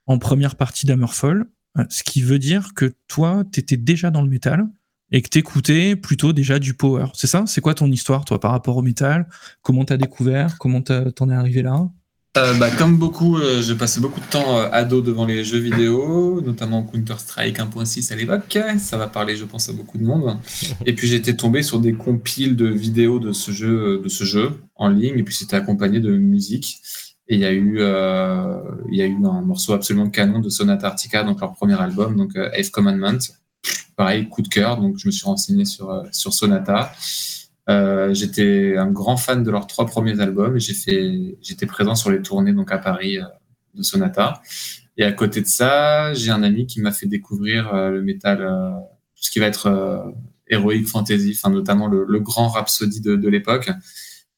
en première partie d'Hammerfall, ce qui veut dire que toi, t'étais déjà dans le métal et que t'écoutais plutôt déjà du power. C'est ça? C'est quoi ton histoire, toi, par rapport au métal? Comment t'as découvert? Comment t'en es arrivé là? Euh, bah, comme beaucoup, euh, j'ai passé beaucoup de temps euh, ado devant les jeux vidéo, notamment Counter-Strike 1.6 à l'époque. Ça va parler, je pense, à beaucoup de monde. Et puis j'étais tombé sur des compiles de vidéos de ce jeu, de ce jeu en ligne, et puis c'était accompagné de musique. Et il y a eu, euh, y a eu un morceau absolument canon de Sonata Arctica, donc leur premier album, donc euh, Eighth Commandment. Pareil, coup de cœur, donc je me suis renseigné sur euh, sur Sonata. Euh, j'étais un grand fan de leurs trois premiers albums et j'ai fait, j'étais présent sur les tournées donc à Paris euh, de Sonata. Et à côté de ça, j'ai un ami qui m'a fait découvrir euh, le métal, tout ce qui va être heroic fantasy, enfin notamment le, le grand Rhapsody de, de l'époque.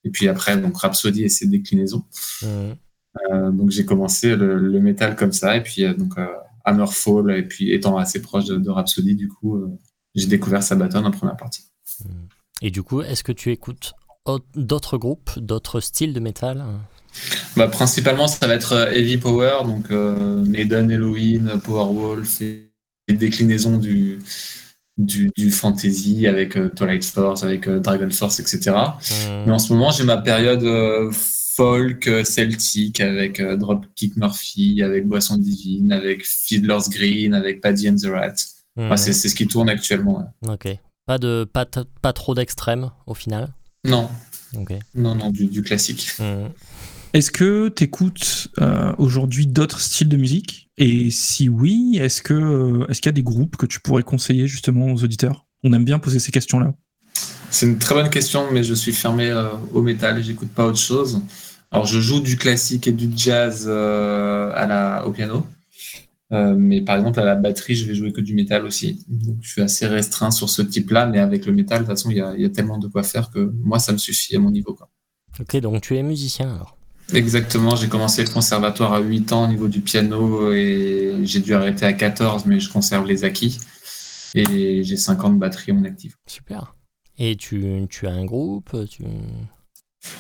Et puis après, donc Rhapsody et ses déclinaisons. Mhm. Donc j'ai commencé le, le métal comme ça, et puis donc Hammerfall, et puis étant assez proche de, de Rhapsody, du coup, j'ai découvert Sabaton en première partie. Et du coup, est-ce que tu écoutes au- d'autres groupes, d'autres styles de métal? Bah, principalement, ça va être euh, Heavy Power, donc euh, Maiden, Halloween, Powerwolf, et les déclinaisons du, du, du fantasy avec euh, Twilight Force, avec euh, Dragon Force, etc. Mhm. Mais en ce moment, j'ai ma période euh, folk celtique avec Dropkick Murphy, avec Boisson Divine, avec Fiddler's Green, avec Paddy and the Rat. Enfin, c'est c'est ce qui tourne actuellement. ouais. Ok. Pas, de, pas, pas trop d'extrêmes au final Non, non, non, du, du classique. Mhm. Est-ce que tu écoutes aujourd'hui d'autres styles de musique? Et si oui, est-ce que euh, est-ce qu'il y a des groupes que tu pourrais conseiller justement aux auditeurs? On aime bien poser ces questions-là. C'est une très bonne question, mais je suis fermé euh, au métal et j'écoute pas autre chose. Alors, je joue du classique et du jazz euh, à la, au piano. Euh, mais par exemple, à la batterie, je vais jouer que du métal aussi. Donc, je suis assez restreint sur ce type-là, mais avec le métal, de toute façon, il y a, il y a tellement de quoi faire que moi, ça me suffit à mon niveau. Quoi. Ok, donc tu es musicien alors Exactement, j'ai commencé le conservatoire à 8 ans au niveau du piano et j'ai dû arrêter à 14, mais je conserve les acquis. Et j'ai 5 ans de batterie mon actif. Super. Et tu, tu as un groupe tu...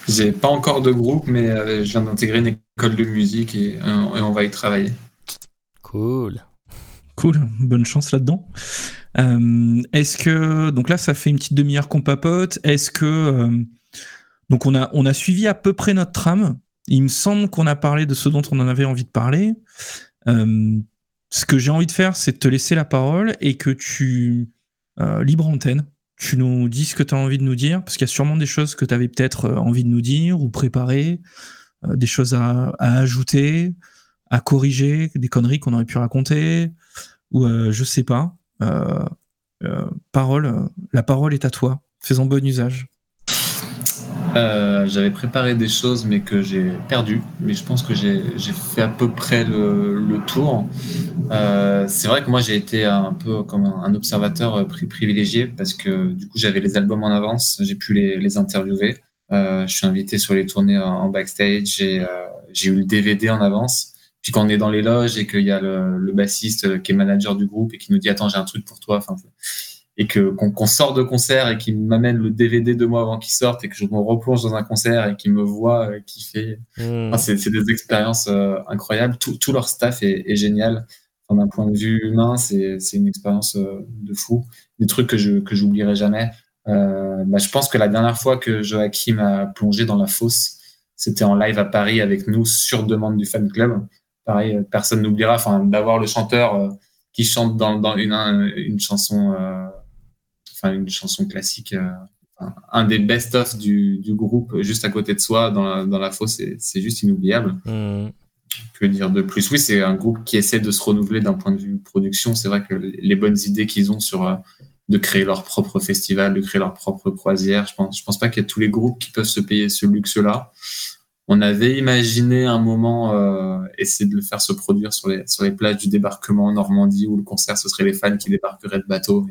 J'ai pas encore de groupe, mais euh, je viens d'intégrer une école de musique et, et on va y travailler. Cool. Cool, bonne chance là-dedans. Euh, Est-ce que donc là ça fait une petite demi-heure qu'on papote. Est-ce que euh, donc on a on a suivi à peu près notre trame. Il me semble qu'on a parlé de ce dont on en avait envie de parler. Euh, ce que j'ai envie de faire, c'est de te laisser la parole et que tu libre antenne, tu nous dis ce que tu as envie de nous dire parce qu'il y a sûrement des choses que tu avais peut-être envie de nous dire ou préparer, des choses à ajouter, à corriger, des conneries qu'on aurait pu raconter ou euh, je sais pas. Euh, euh, parole, la parole est à toi. Fais-en bon usage. J'avais préparé des choses, mais que j'ai perdu. Mais je pense que j'ai fait à peu près le, tour. C'est vrai que moi, j'ai été un peu comme un, observateur pri- privilégié parce que du coup, j'avais les albums en avance, j'ai pu les, interviewer. Je suis invité sur les tournées en, en backstage. Euh, j'ai eu le DVD en avance. Puis quand on est dans les loges et qu'il y a le, le bassiste euh, qui est manager du groupe et qui nous dit attends j'ai un truc pour toi, enfin et que qu'on sort de concert et qu'il m'amène le DVD deux mois avant qu'il sorte et que je me replonge dans un concert et qu'il me voit euh, kiffer. Mhm. Enfin, c'est des expériences euh, incroyables. Tout, tout leur staff est, est génial. Enfin, D'un point de vue humain, c'est c'est une expérience euh, de fou. Des trucs que je que j'oublierai jamais. Euh, bah, je pense que la dernière fois que Joachim a plongé dans la fosse, c'était en live à Paris avec nous sur demande du fan club. Pareil, euh, personne n'oubliera. Enfin, d'avoir le chanteur euh, qui chante dans, dans une, un- une chanson, euh, enfin une chanson classique, un- des best-of du, du groupe juste à côté de soi dans la, dans la fosse, c'est juste inoubliable. Mhm. Que dire de plus? Oui, c'est un groupe qui essaie de se renouveler d'un point de vue production. C'est vrai que les bonnes idées qu'ils ont sur euh, de créer leur propre festival, de créer leur propre croisière, je pense, je pense pas qu'il y ait tous les groupes qui peuvent se payer ce luxe-là. On avait imaginé un moment euh, essayer de le faire se produire sur les, sur les plages du débarquement en Normandie où le concert ce serait les fans qui débarqueraient de bateau.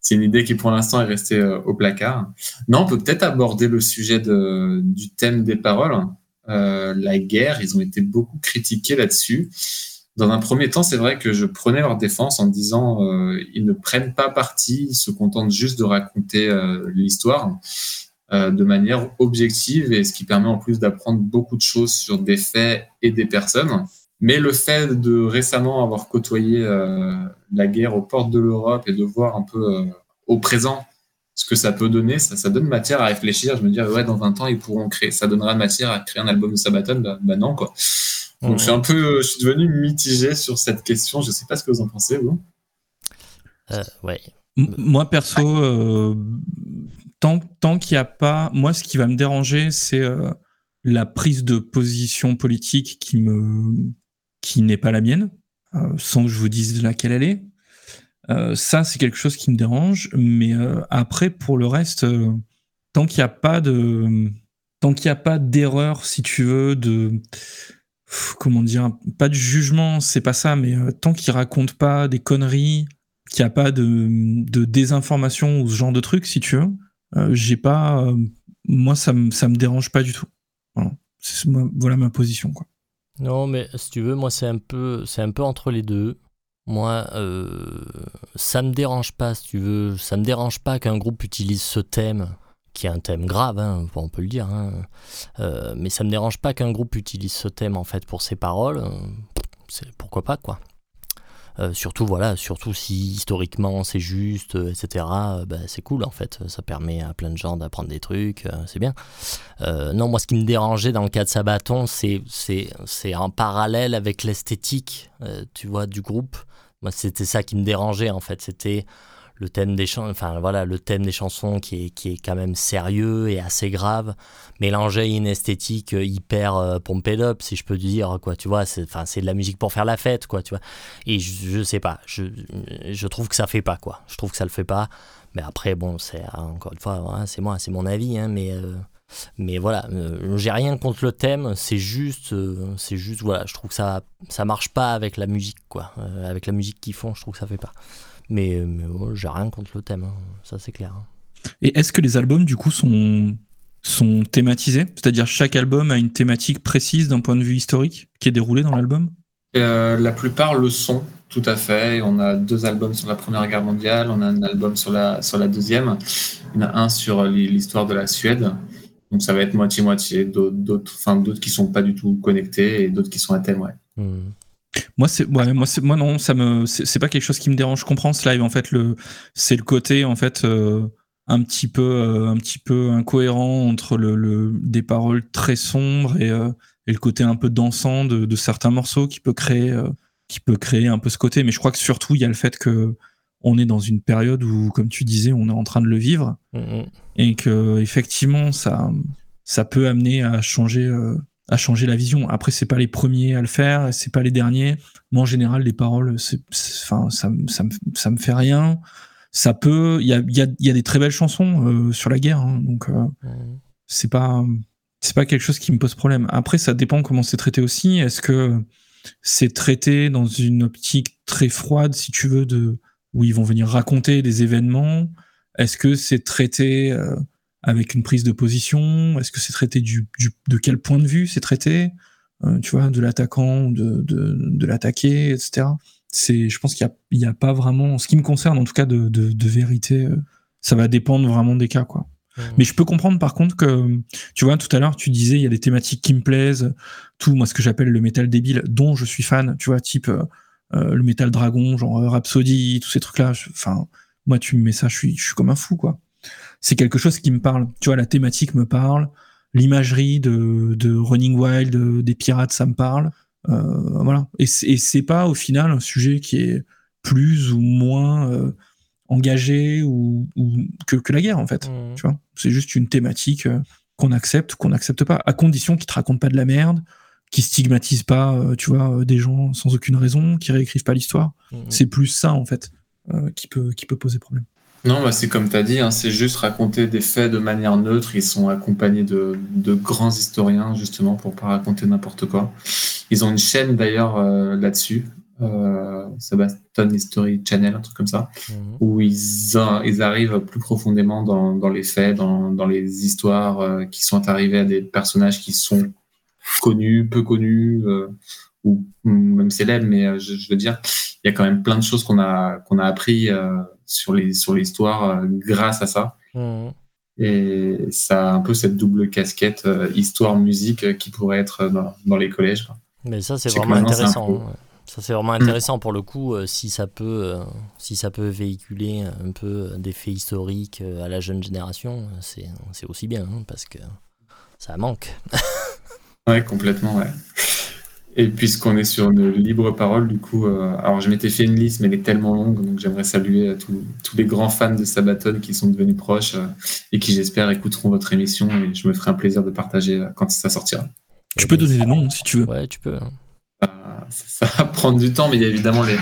C'est une idée qui pour l'instant est restée euh, au placard. Non, on peut peut-être aborder le sujet du thème des paroles. Euh, la guerre, ils ont été beaucoup critiqués là-dessus. Dans un premier temps, c'est vrai que je prenais leur défense en disant euh, ils ne prennent pas parti, ils se contentent juste de raconter l'histoire de manière objective et ce qui permet en plus d'apprendre beaucoup de choses sur des faits et des personnes. Mais le fait de récemment avoir côtoyé euh, la guerre aux portes de l'Europe et de voir un peu euh, au présent ce que ça peut donner, ça, ça donne matière à réfléchir. Je me dis, ouais, dans 20 ans, ils pourront créer, ça donnera matière à créer un album de Sabaton. Bah, bah non, quoi. Donc, Ouais. je suis un peu, je suis devenu mitigé sur cette question. Je sais pas ce que vous en pensez, vous. Euh, ouais. M- Moi, perso, euh, tant, tant qu'il n'y a pas. Moi, ce qui va me déranger, c'est euh, la prise de position politique qui, me, qui n'est pas la mienne, euh, sans que je vous dise laquelle elle est. Euh, ça, c'est quelque chose qui me dérange. Mais euh, après, pour le reste, euh, tant qu'il n'y a pas de. Tant qu'il n'y a pas d'erreur, si tu veux, de. Comment dire Pas de jugement, c'est pas ça, mais euh, tant qu'il raconte pas des conneries, qu'il n'y a pas de, de désinformation ou ce genre de truc, si tu veux, j'ai pas. euh, moi, ça me, ça me dérange pas du tout. Voilà, ma- voilà ma position, quoi. Non, mais si tu veux, moi, c'est un peu, c'est un peu entre les deux. Moi, euh, ça me dérange pas, si tu veux. Ça me dérange pas qu'un groupe utilise ce thème, qui est un thème grave, hein, on peut le dire. hein. Euh, mais ça me dérange pas qu'un groupe utilise ce thème, en fait, pour ses paroles. Euh, C'est pourquoi pas, quoi. Euh, surtout, voilà, surtout si historiquement c'est juste, euh, etc. euh, bah, c'est cool, en fait. Ça permet à plein de gens d'apprendre des trucs, c'est bien. Non, moi, ce qui me dérangeait dans le cas de Sabaton, c'est, en parallèle avec l'esthétique, tu vois, du groupe. Moi, c'était ça qui me dérangeait, en fait. C'était le thème des chansons, enfin, voilà, le thème des chansons qui est, qui est quand même sérieux et assez grave, mélangé à une esthétique hyper euh, pumped up, si je peux dire, quoi, tu vois. C'est, enfin, c'est de la musique pour faire la fête, quoi, tu vois. Et je, je sais pas, je, je trouve que ça fait pas, quoi. Je trouve que ça le fait pas. Mais après, bon, c'est, encore une fois, hein, c'est moi, c'est mon avis, hein, mais. euh, mais voilà, euh, j'ai rien contre le thème, c'est juste, euh, c'est juste, voilà, je trouve que ça, ça marche pas avec la musique, quoi. Euh, avec la musique qu'ils font, je trouve que ça fait pas. Mais, mais j'ai rien contre le thème, hein, ça c'est clair. hein. Et est-ce que les albums, du coup, sont, sont thématisés? C'est-à-dire, chaque album a une thématique précise d'un point de vue historique qui est déroulée dans l'album? Euh, la plupart le sont, tout à fait. On a deux albums sur la Première Guerre mondiale, on a un album sur la, sur la Deuxième, il y en a un sur l'histoire de la Suède. Donc ça va être moitié-moitié, d'autres, d'autres, enfin, d'autres qui sont pas du tout connectés et d'autres qui sont à thème, ouais. Hmm. Moi, c'est ouais, moi, c'est moi non, ça me, c'est pas quelque chose qui me dérange. Je comprends ce live. En fait, le, c'est le côté en fait euh, un petit peu, euh, un petit peu incohérent entre le, le des paroles très sombres et, euh, et le côté un peu dansant de, de certains morceaux qui peut créer, qui peut créer un peu ce côté. Mais je crois que surtout il y a le fait que on est dans une période où, comme tu disais, on est en train de le vivre hmm. et que effectivement ça ça peut amener à changer à changer la vision après c'est pas les premiers à le faire c'est pas les derniers moi en général les paroles c'est enfin ça me- ça me ça me fait rien ça peut il y a y a y a des très belles chansons euh, sur la guerre hein, donc euh, Hmm. c'est pas c'est pas quelque chose qui me pose problème. Après, ça dépend comment c'est traité aussi. Est-ce que c'est traité dans une optique très froide, si tu veux, de où ils vont venir raconter des événements? Est-ce que c'est traité euh, avec une prise de position? Est-ce que c'est traité du, du- de quel point de vue c'est traité? Euh, Tu vois, de l'attaquant ou de, de, de l'attaqué, etc. C'est, je pense qu'il y a, il y a pas vraiment, en ce qui me concerne en tout cas, de, de, de vérité. euh, ça va dépendre vraiment des cas, quoi. Mais je peux comprendre par contre que, tu vois, tout à l'heure, tu disais, il y a des thématiques qui me plaisent, tout, moi, ce que j'appelle le métal débile, dont je suis fan, tu vois, type euh, euh, le métal dragon, genre euh, Rhapsody, tous ces trucs-là. Enfin, moi, tu me mets ça, je suis, je suis comme un fou, quoi. C'est quelque chose qui me parle. Tu vois, la thématique me parle, l'imagerie de, de Running Wild, de- des pirates, ça me parle. Euh, voilà. Et c'est et c'est pas, au final, un sujet qui est plus ou moins euh, engagé ou, ou que, que la guerre, en fait. Hmm. Tu vois, c'est juste une thématique euh, qu'on accepte ou qu'on n'accepte pas, à condition qu'ils te racontent pas de la merde, qu'ils stigmatisent pas, tu vois, des gens sans aucune raison, qui réécrivent pas l'histoire. Hmm. C'est plus ça en fait euh, qui peut qui peut poser problème. Non, bah, c'est comme tu as dit, hein, c'est juste raconter des faits de manière neutre. Ils sont accompagnés de, de grands historiens, justement, pour pas raconter n'importe quoi. Ils ont une chaîne d'ailleurs euh, là-dessus, euh, Sebastian History Channel, un truc comme ça, Hmm. où ils, a- ils arrivent plus profondément dans, dans les faits, dans, dans les histoires euh, qui sont arrivées à des personnages qui sont connus, peu connus, euh, ou ou même célèbres, mais euh, je, je veux dire, il y a quand même plein de choses qu'on a, qu'on a appris euh, sur les sur l'histoire euh, grâce à ça. Hmm. Et ça a un peu cette double casquette euh, histoire-musique euh, qui pourrait être dans, dans les collèges. quoi. Mais ça, c'est vraiment intéressant. peu-. Ça c'est vraiment intéressant pour le coup euh, si ça peut euh, si ça peut véhiculer un peu des faits historiques à la jeune génération, c'est c'est aussi bien hein, parce que ça manque. Ouais, complètement, ouais. Et puisqu'on est sur une libre parole, du coup, euh, alors je m'étais fait une liste, mais elle est tellement longue, donc j'aimerais saluer tous, tous les grands fans de Sabaton qui sont devenus proches euh, et qui, j'espère, écouteront votre émission et je me ferai un plaisir de partager euh, quand ça sortira. Tu peux donner des noms si tu veux. Ouais, tu peux. Euh, ça, ça va (laughs) prendre du temps, mais il y a évidemment les,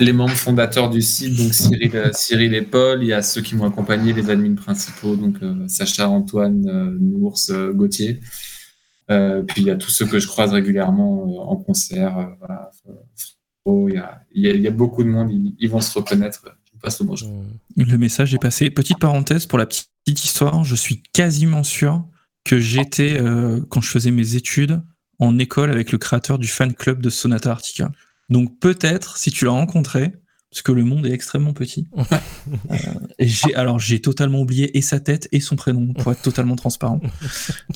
les membres fondateurs du site, donc Cyril, Cyril et Paul. Il y a ceux qui m'ont accompagné, les admins principaux, donc euh, Sacha, Antoine, euh, Nours, euh, Gauthier. Euh, puis il y a tous ceux que je croise régulièrement euh, en concert. euh, il, y a, beaucoup de monde, ils, vont se reconnaître. Le message est passé. Petite parenthèse pour la petite histoire, je suis quasiment sûr que j'étais, quand je faisais mes études, en école avec le créateur du fan club de Sonata Arctica. Donc peut-être, si tu l'as rencontré, parce que le monde est extrêmement petit, (laughs) euh, j'ai, alors j'ai totalement oublié et sa tête et son prénom, pour être totalement transparent.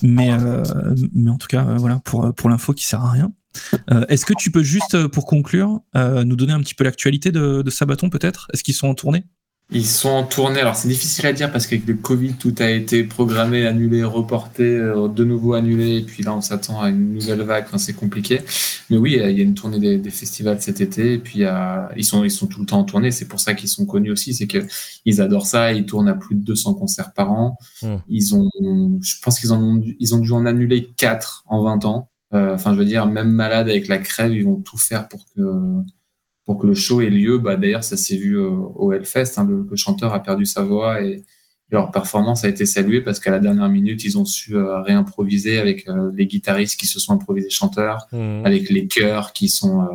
Mais, euh, mais en tout cas, euh, voilà, pour, pour l'info qui sert à rien. Est-ce que tu peux juste, pour conclure, nous donner un petit peu l'actualité de, de Sabaton peut-être? Est-ce qu'ils sont en tournée? Ils sont en tournée. Alors, c'est difficile à dire parce qu'avec le Covid, tout a été programmé, annulé, reporté, euh, de nouveau annulé. Et puis là, on s'attend à une nouvelle vague. Enfin, c'est compliqué. Mais oui, il y a une tournée des, des festivals cet été. Et puis, ils, sont, ils sont tout le temps en tournée. C'est pour ça qu'ils sont connus aussi. C'est qu'ils adorent ça. Ils tournent à plus de 200 concerts par an. Mm. Ils ont, je pense qu'ils en ont, ils ont dû en annuler 4 en 20 ans. Euh, Enfin, je veux dire, même malade avec la crève, ils vont tout faire pour que pour que le show ait lieu. Bah, D'ailleurs, ça s'est vu euh, au Hellfest. Hein, le, le chanteur a perdu sa voix et leur performance a été saluée parce qu'à la dernière minute, ils ont su euh, réimproviser avec euh, les guitaristes qui se sont improvisés chanteurs, Mm. avec les chœurs qui sont euh,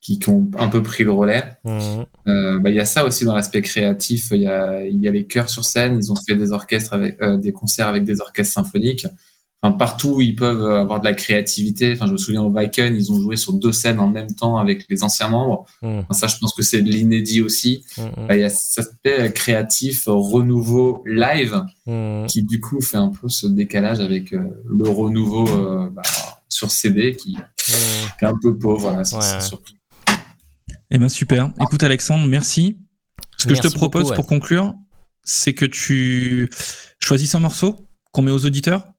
qui, qui ont un peu pris le relais. Mm. Euh, bah, il y a ça aussi dans l'aspect créatif. Il y a, il y a les chœurs sur scène. Ils ont fait des orchestres avec des concerts avec des orchestres symphoniques. Enfin, partout où ils peuvent avoir de la créativité. Enfin, je me souviens au Viken, ils ont joué sur deux scènes en même temps avec les anciens membres. Mm. Enfin, ça, je pense que c'est de l'inédit aussi. Mm. Bah, Il y a cet aspect créatif, euh, renouveau live, qui du coup fait un peu ce décalage avec euh, le renouveau euh, bah, sur CD qui, qui est un peu pauvre. Voilà, Ouais, ouais. Eh ben super. Écoute Alexandre, merci. Ce que je te propose beaucoup, ouais. pour conclure, c'est que tu choisisses un morceau qu'on met aux auditeurs?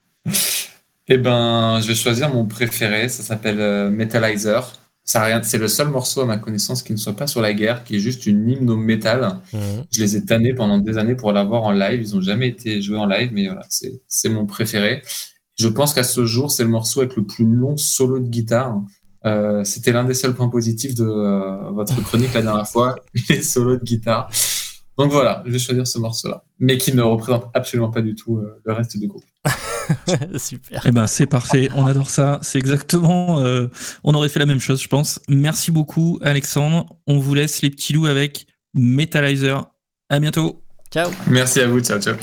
Eh ben, je vais choisir mon préféré. Ça s'appelle euh, Metallizer. Ça rien, c'est le seul morceau à ma connaissance qui ne soit pas sur la guerre, qui est juste une hymne au métal. Mm. Je les ai tannés pendant des années pour l'avoir en live. Ils n'ont jamais été joués en live, mais voilà, c'est mon préféré. Je pense qu'à ce jour, c'est le morceau avec le plus long solo de guitare. Euh, C'était l'un des seuls points positifs de euh, votre chronique la dernière fois, (laughs) les solos de guitare. Donc voilà, je vais choisir ce morceau-là, mais qui ne représente absolument pas du tout le reste du groupe. (laughs) (laughs) Super. Eh ben c'est parfait. On adore ça. C'est exactement. euh, on aurait fait la même chose, je pense. Merci beaucoup Alexandre. On vous laisse les petits loups avec Metallizer. À bientôt. Ciao. Merci à vous, ciao ciao.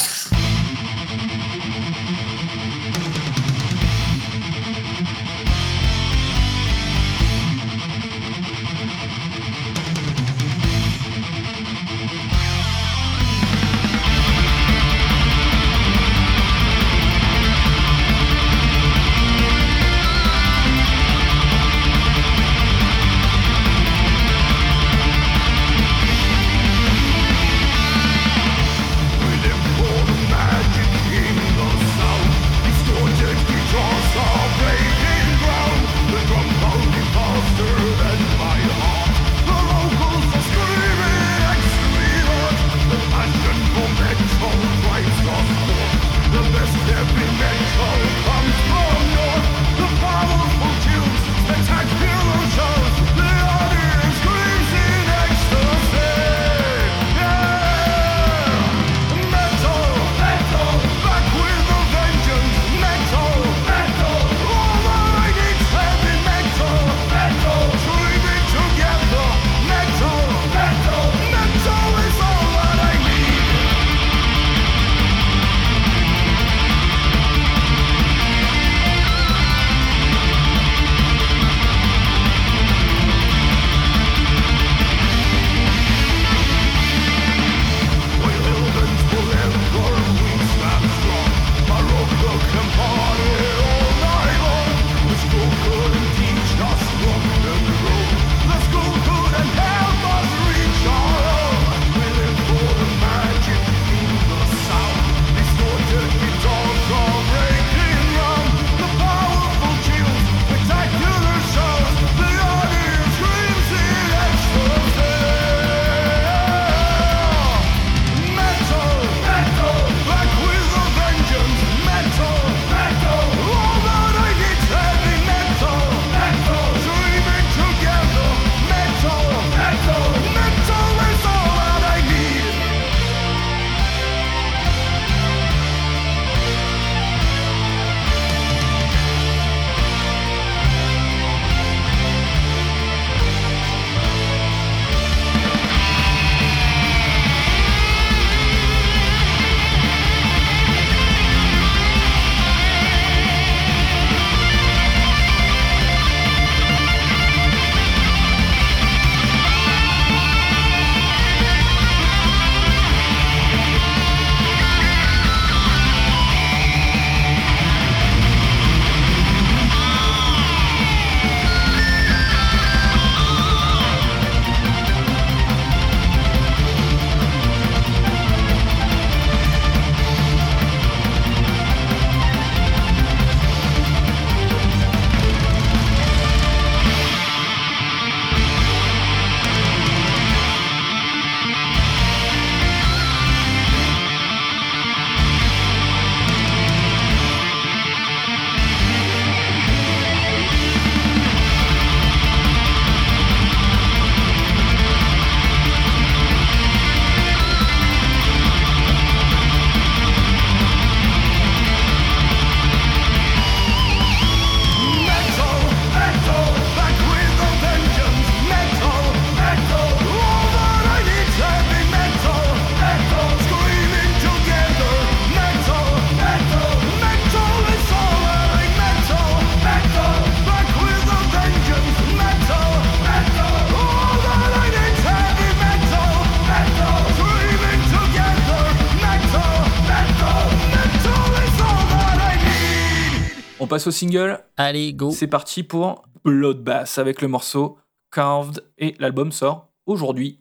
Passe au single. Allez, go. C'est parti pour Bloodbath avec le morceau Carved et l'album sort aujourd'hui.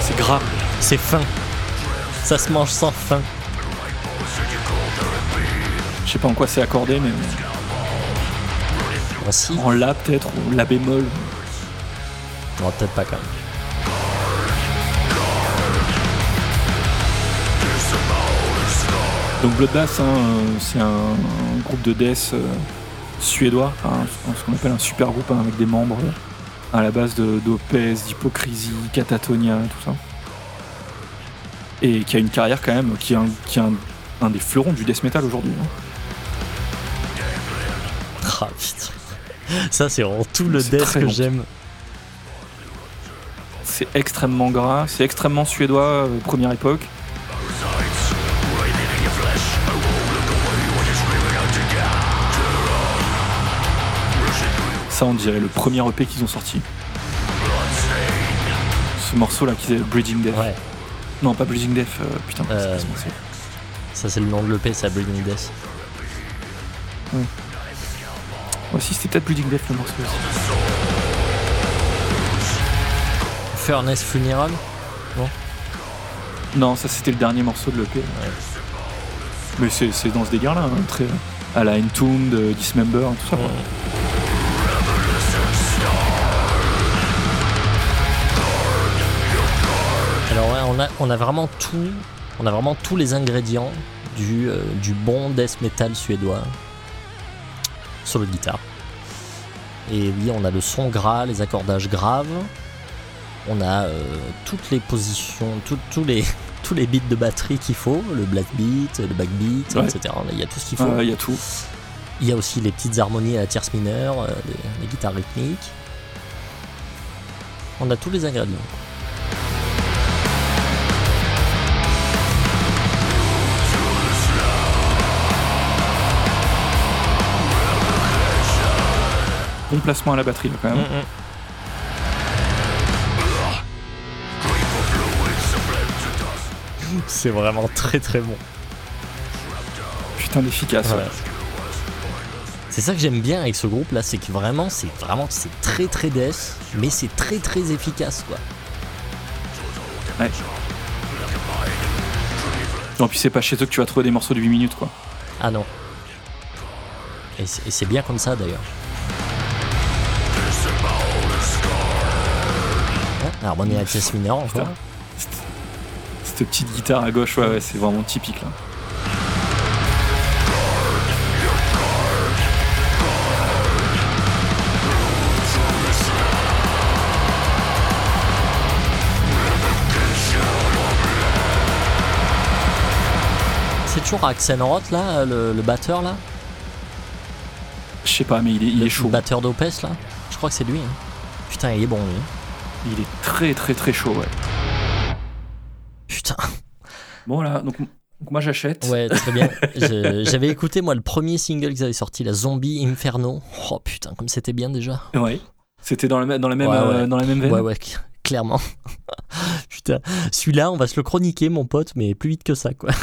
C'est gras. C'est fin. Ça se mange sans fin. Je sais pas en quoi c'est accordé, mais Voici. en La peut-être, ou La bémol. Non, peut-être pas quand même. Donc Bloodbath, hein, euh, c'est un, groupe de death euh, suédois, ce qu'on appelle un super groupe hein, avec des membres euh, à la base de- d'Opès, d'Hypocrisie, Catatonia, tout ça. Et qui a une carrière quand même, qui est un, qui est un, un des fleurons du death metal aujourd'hui. hein. Ah putain. Ça, c'est vraiment tout le death que j'aime. C'est extrêmement gras, c'est extrêmement suédois, euh, première époque. Ça, on dirait le premier EP qu'ils ont sorti. Ce morceau-là, qui est Bridging Death. Ouais, Non, pas Bridging Death, euh, putain, c'est Euh, morceau ça c'est le nom de l'EP, ça Bleeding Death. Ouais, si, c'était peut-être Bleeding Death le morceau aussi. Furnace Funeral Non, ça c'était le dernier morceau de l'EP. Mais c'est dans ce délire-là, hein, très à la Entombed, euh, Dismember, tout ça. quoi. On a, on a vraiment tout, on a vraiment tous les ingrédients du, euh, du bon death metal suédois. Solo de guitare. Et oui, on a le son gras, les accordages graves. On a euh, toutes les positions, tout- tous les (laughs) tous les beats de batterie qu'il faut, le black beat, le backbeat, Ouais. etc. Il y a tout ce qu'il faut. Il y a tout. Il y a aussi les petites harmonies à la tierce mineure, euh, les, les guitares rythmiques. On a tous les ingrédients. Bon placement à la batterie, là, quand même. Mm, mm. C'est vraiment très très bon. Putain d'efficace. ouais. C'est ça que j'aime bien avec ce groupe là, c'est que vraiment c'est vraiment c'est très très death, mais c'est très très efficace quoi. Ouais. Non, puis c'est pas chez eux que tu vas trouver des morceaux de 8 minutes, quoi. Ah non. Et c'est bien comme ça d'ailleurs. Ouais, harmonie à la tierce mineure encore. Cette petite guitare à gauche, ouais, ouais, c'est vraiment typique, là. C'est toujours Axel Roth là, le, le batteur là Je sais pas, mais il est, il Le est chaud. batteur d'Opes là Je crois que c'est lui. hein. Putain, il est bon lui. Il est très, très, très chaud, ouais. Putain. Bon, là, donc, donc moi j'achète. Ouais, très bien. (laughs) J'avais écouté moi le premier single qu'ils avaient sorti, la Zombie Inferno. Oh putain, comme c'était bien déjà. Ouais. C'était dans la, même- dans la même, Ouais, euh, dans la même veine. Ouais, ouais, cl- clairement. (laughs) putain, celui-là, on va se le chroniquer, mon pote, mais plus vite que ça, quoi. (laughs)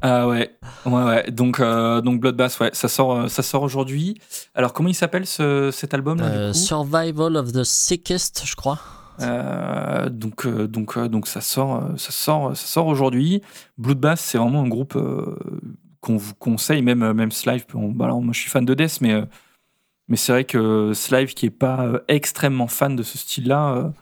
Ah ouais, ouais, ouais. Donc, euh, donc Bloodbath, ouais, ça sort, euh, ça sort aujourd'hui. Alors, comment il s'appelle ce, cet album là, Euh, du coup? Survival of the Sickest, je crois. Euh, donc, euh, donc, euh, donc ça sort, ça sort, ça sort aujourd'hui. Bloodbath, c'est vraiment un groupe euh, qu'on vous conseille, même, même Slive. on- bah alors, moi, je suis fan de Death, mais, mais c'est vrai que Slive, qui est pas extrêmement fan de ce style-là,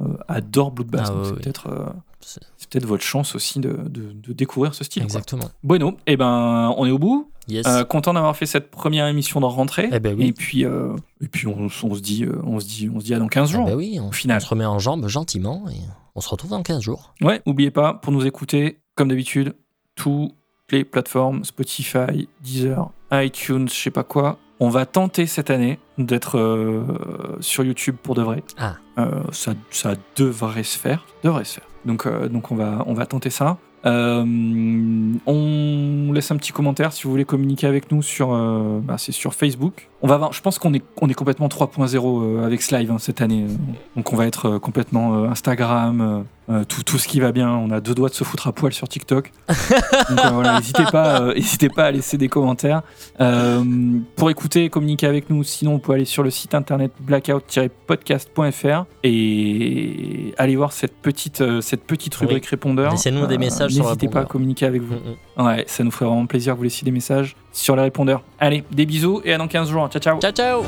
euh, adore Bloodbath. Ah, ouais, c'est peut-être, C'est- peut-être votre chance aussi de, de, de découvrir ce style. quoi. Exactement. Bueno, eh ben, on est au bout. Yes. Euh, content d'avoir fait cette première émission de rentrée. Eh ben oui. Et puis, euh, et puis on, on se dit, euh, on se dit, on se dit à dans 15 Ah jours. oui, on, final. on se remet en jambes gentiment et on se retrouve dans 15 jours. Ouais, n'oubliez pas, pour nous écouter, comme d'habitude, toutes les plateformes, Spotify, Deezer, iTunes, je sais pas quoi. On va tenter cette année d'être euh, sur YouTube pour de vrai. Ah. Ça, ça devrait se faire. Devrait se faire. Donc, donc on, va, on va tenter ça. Euh, on laisse un petit commentaire si vous voulez communiquer avec nous sur, euh, bah, c'est sur Facebook. On va avoir, je pense qu'on est, on est complètement 3.0 euh, avec ce live hein, cette année. Donc on va être euh, complètement euh, Instagram, tout, tout ce qui va bien. On a deux doigts de se foutre à poil sur TikTok. (laughs) Donc voilà, n'hésitez pas, (laughs) pas à laisser des commentaires. Pour écouter communiquer avec nous, sinon on peut aller sur le site internet blackout-podcast.fr et aller voir cette petite, cette petite Oui. rubrique répondeur. Laissez-nous des messages N'hésitez pas à communiquer avec vous. Mm, mm. Ouais, ça nous ferait vraiment plaisir que vous laissiez des messages sur les répondeurs. Allez, des bisous et à dans 15 jours. Ciao, ciao. Ciao, ciao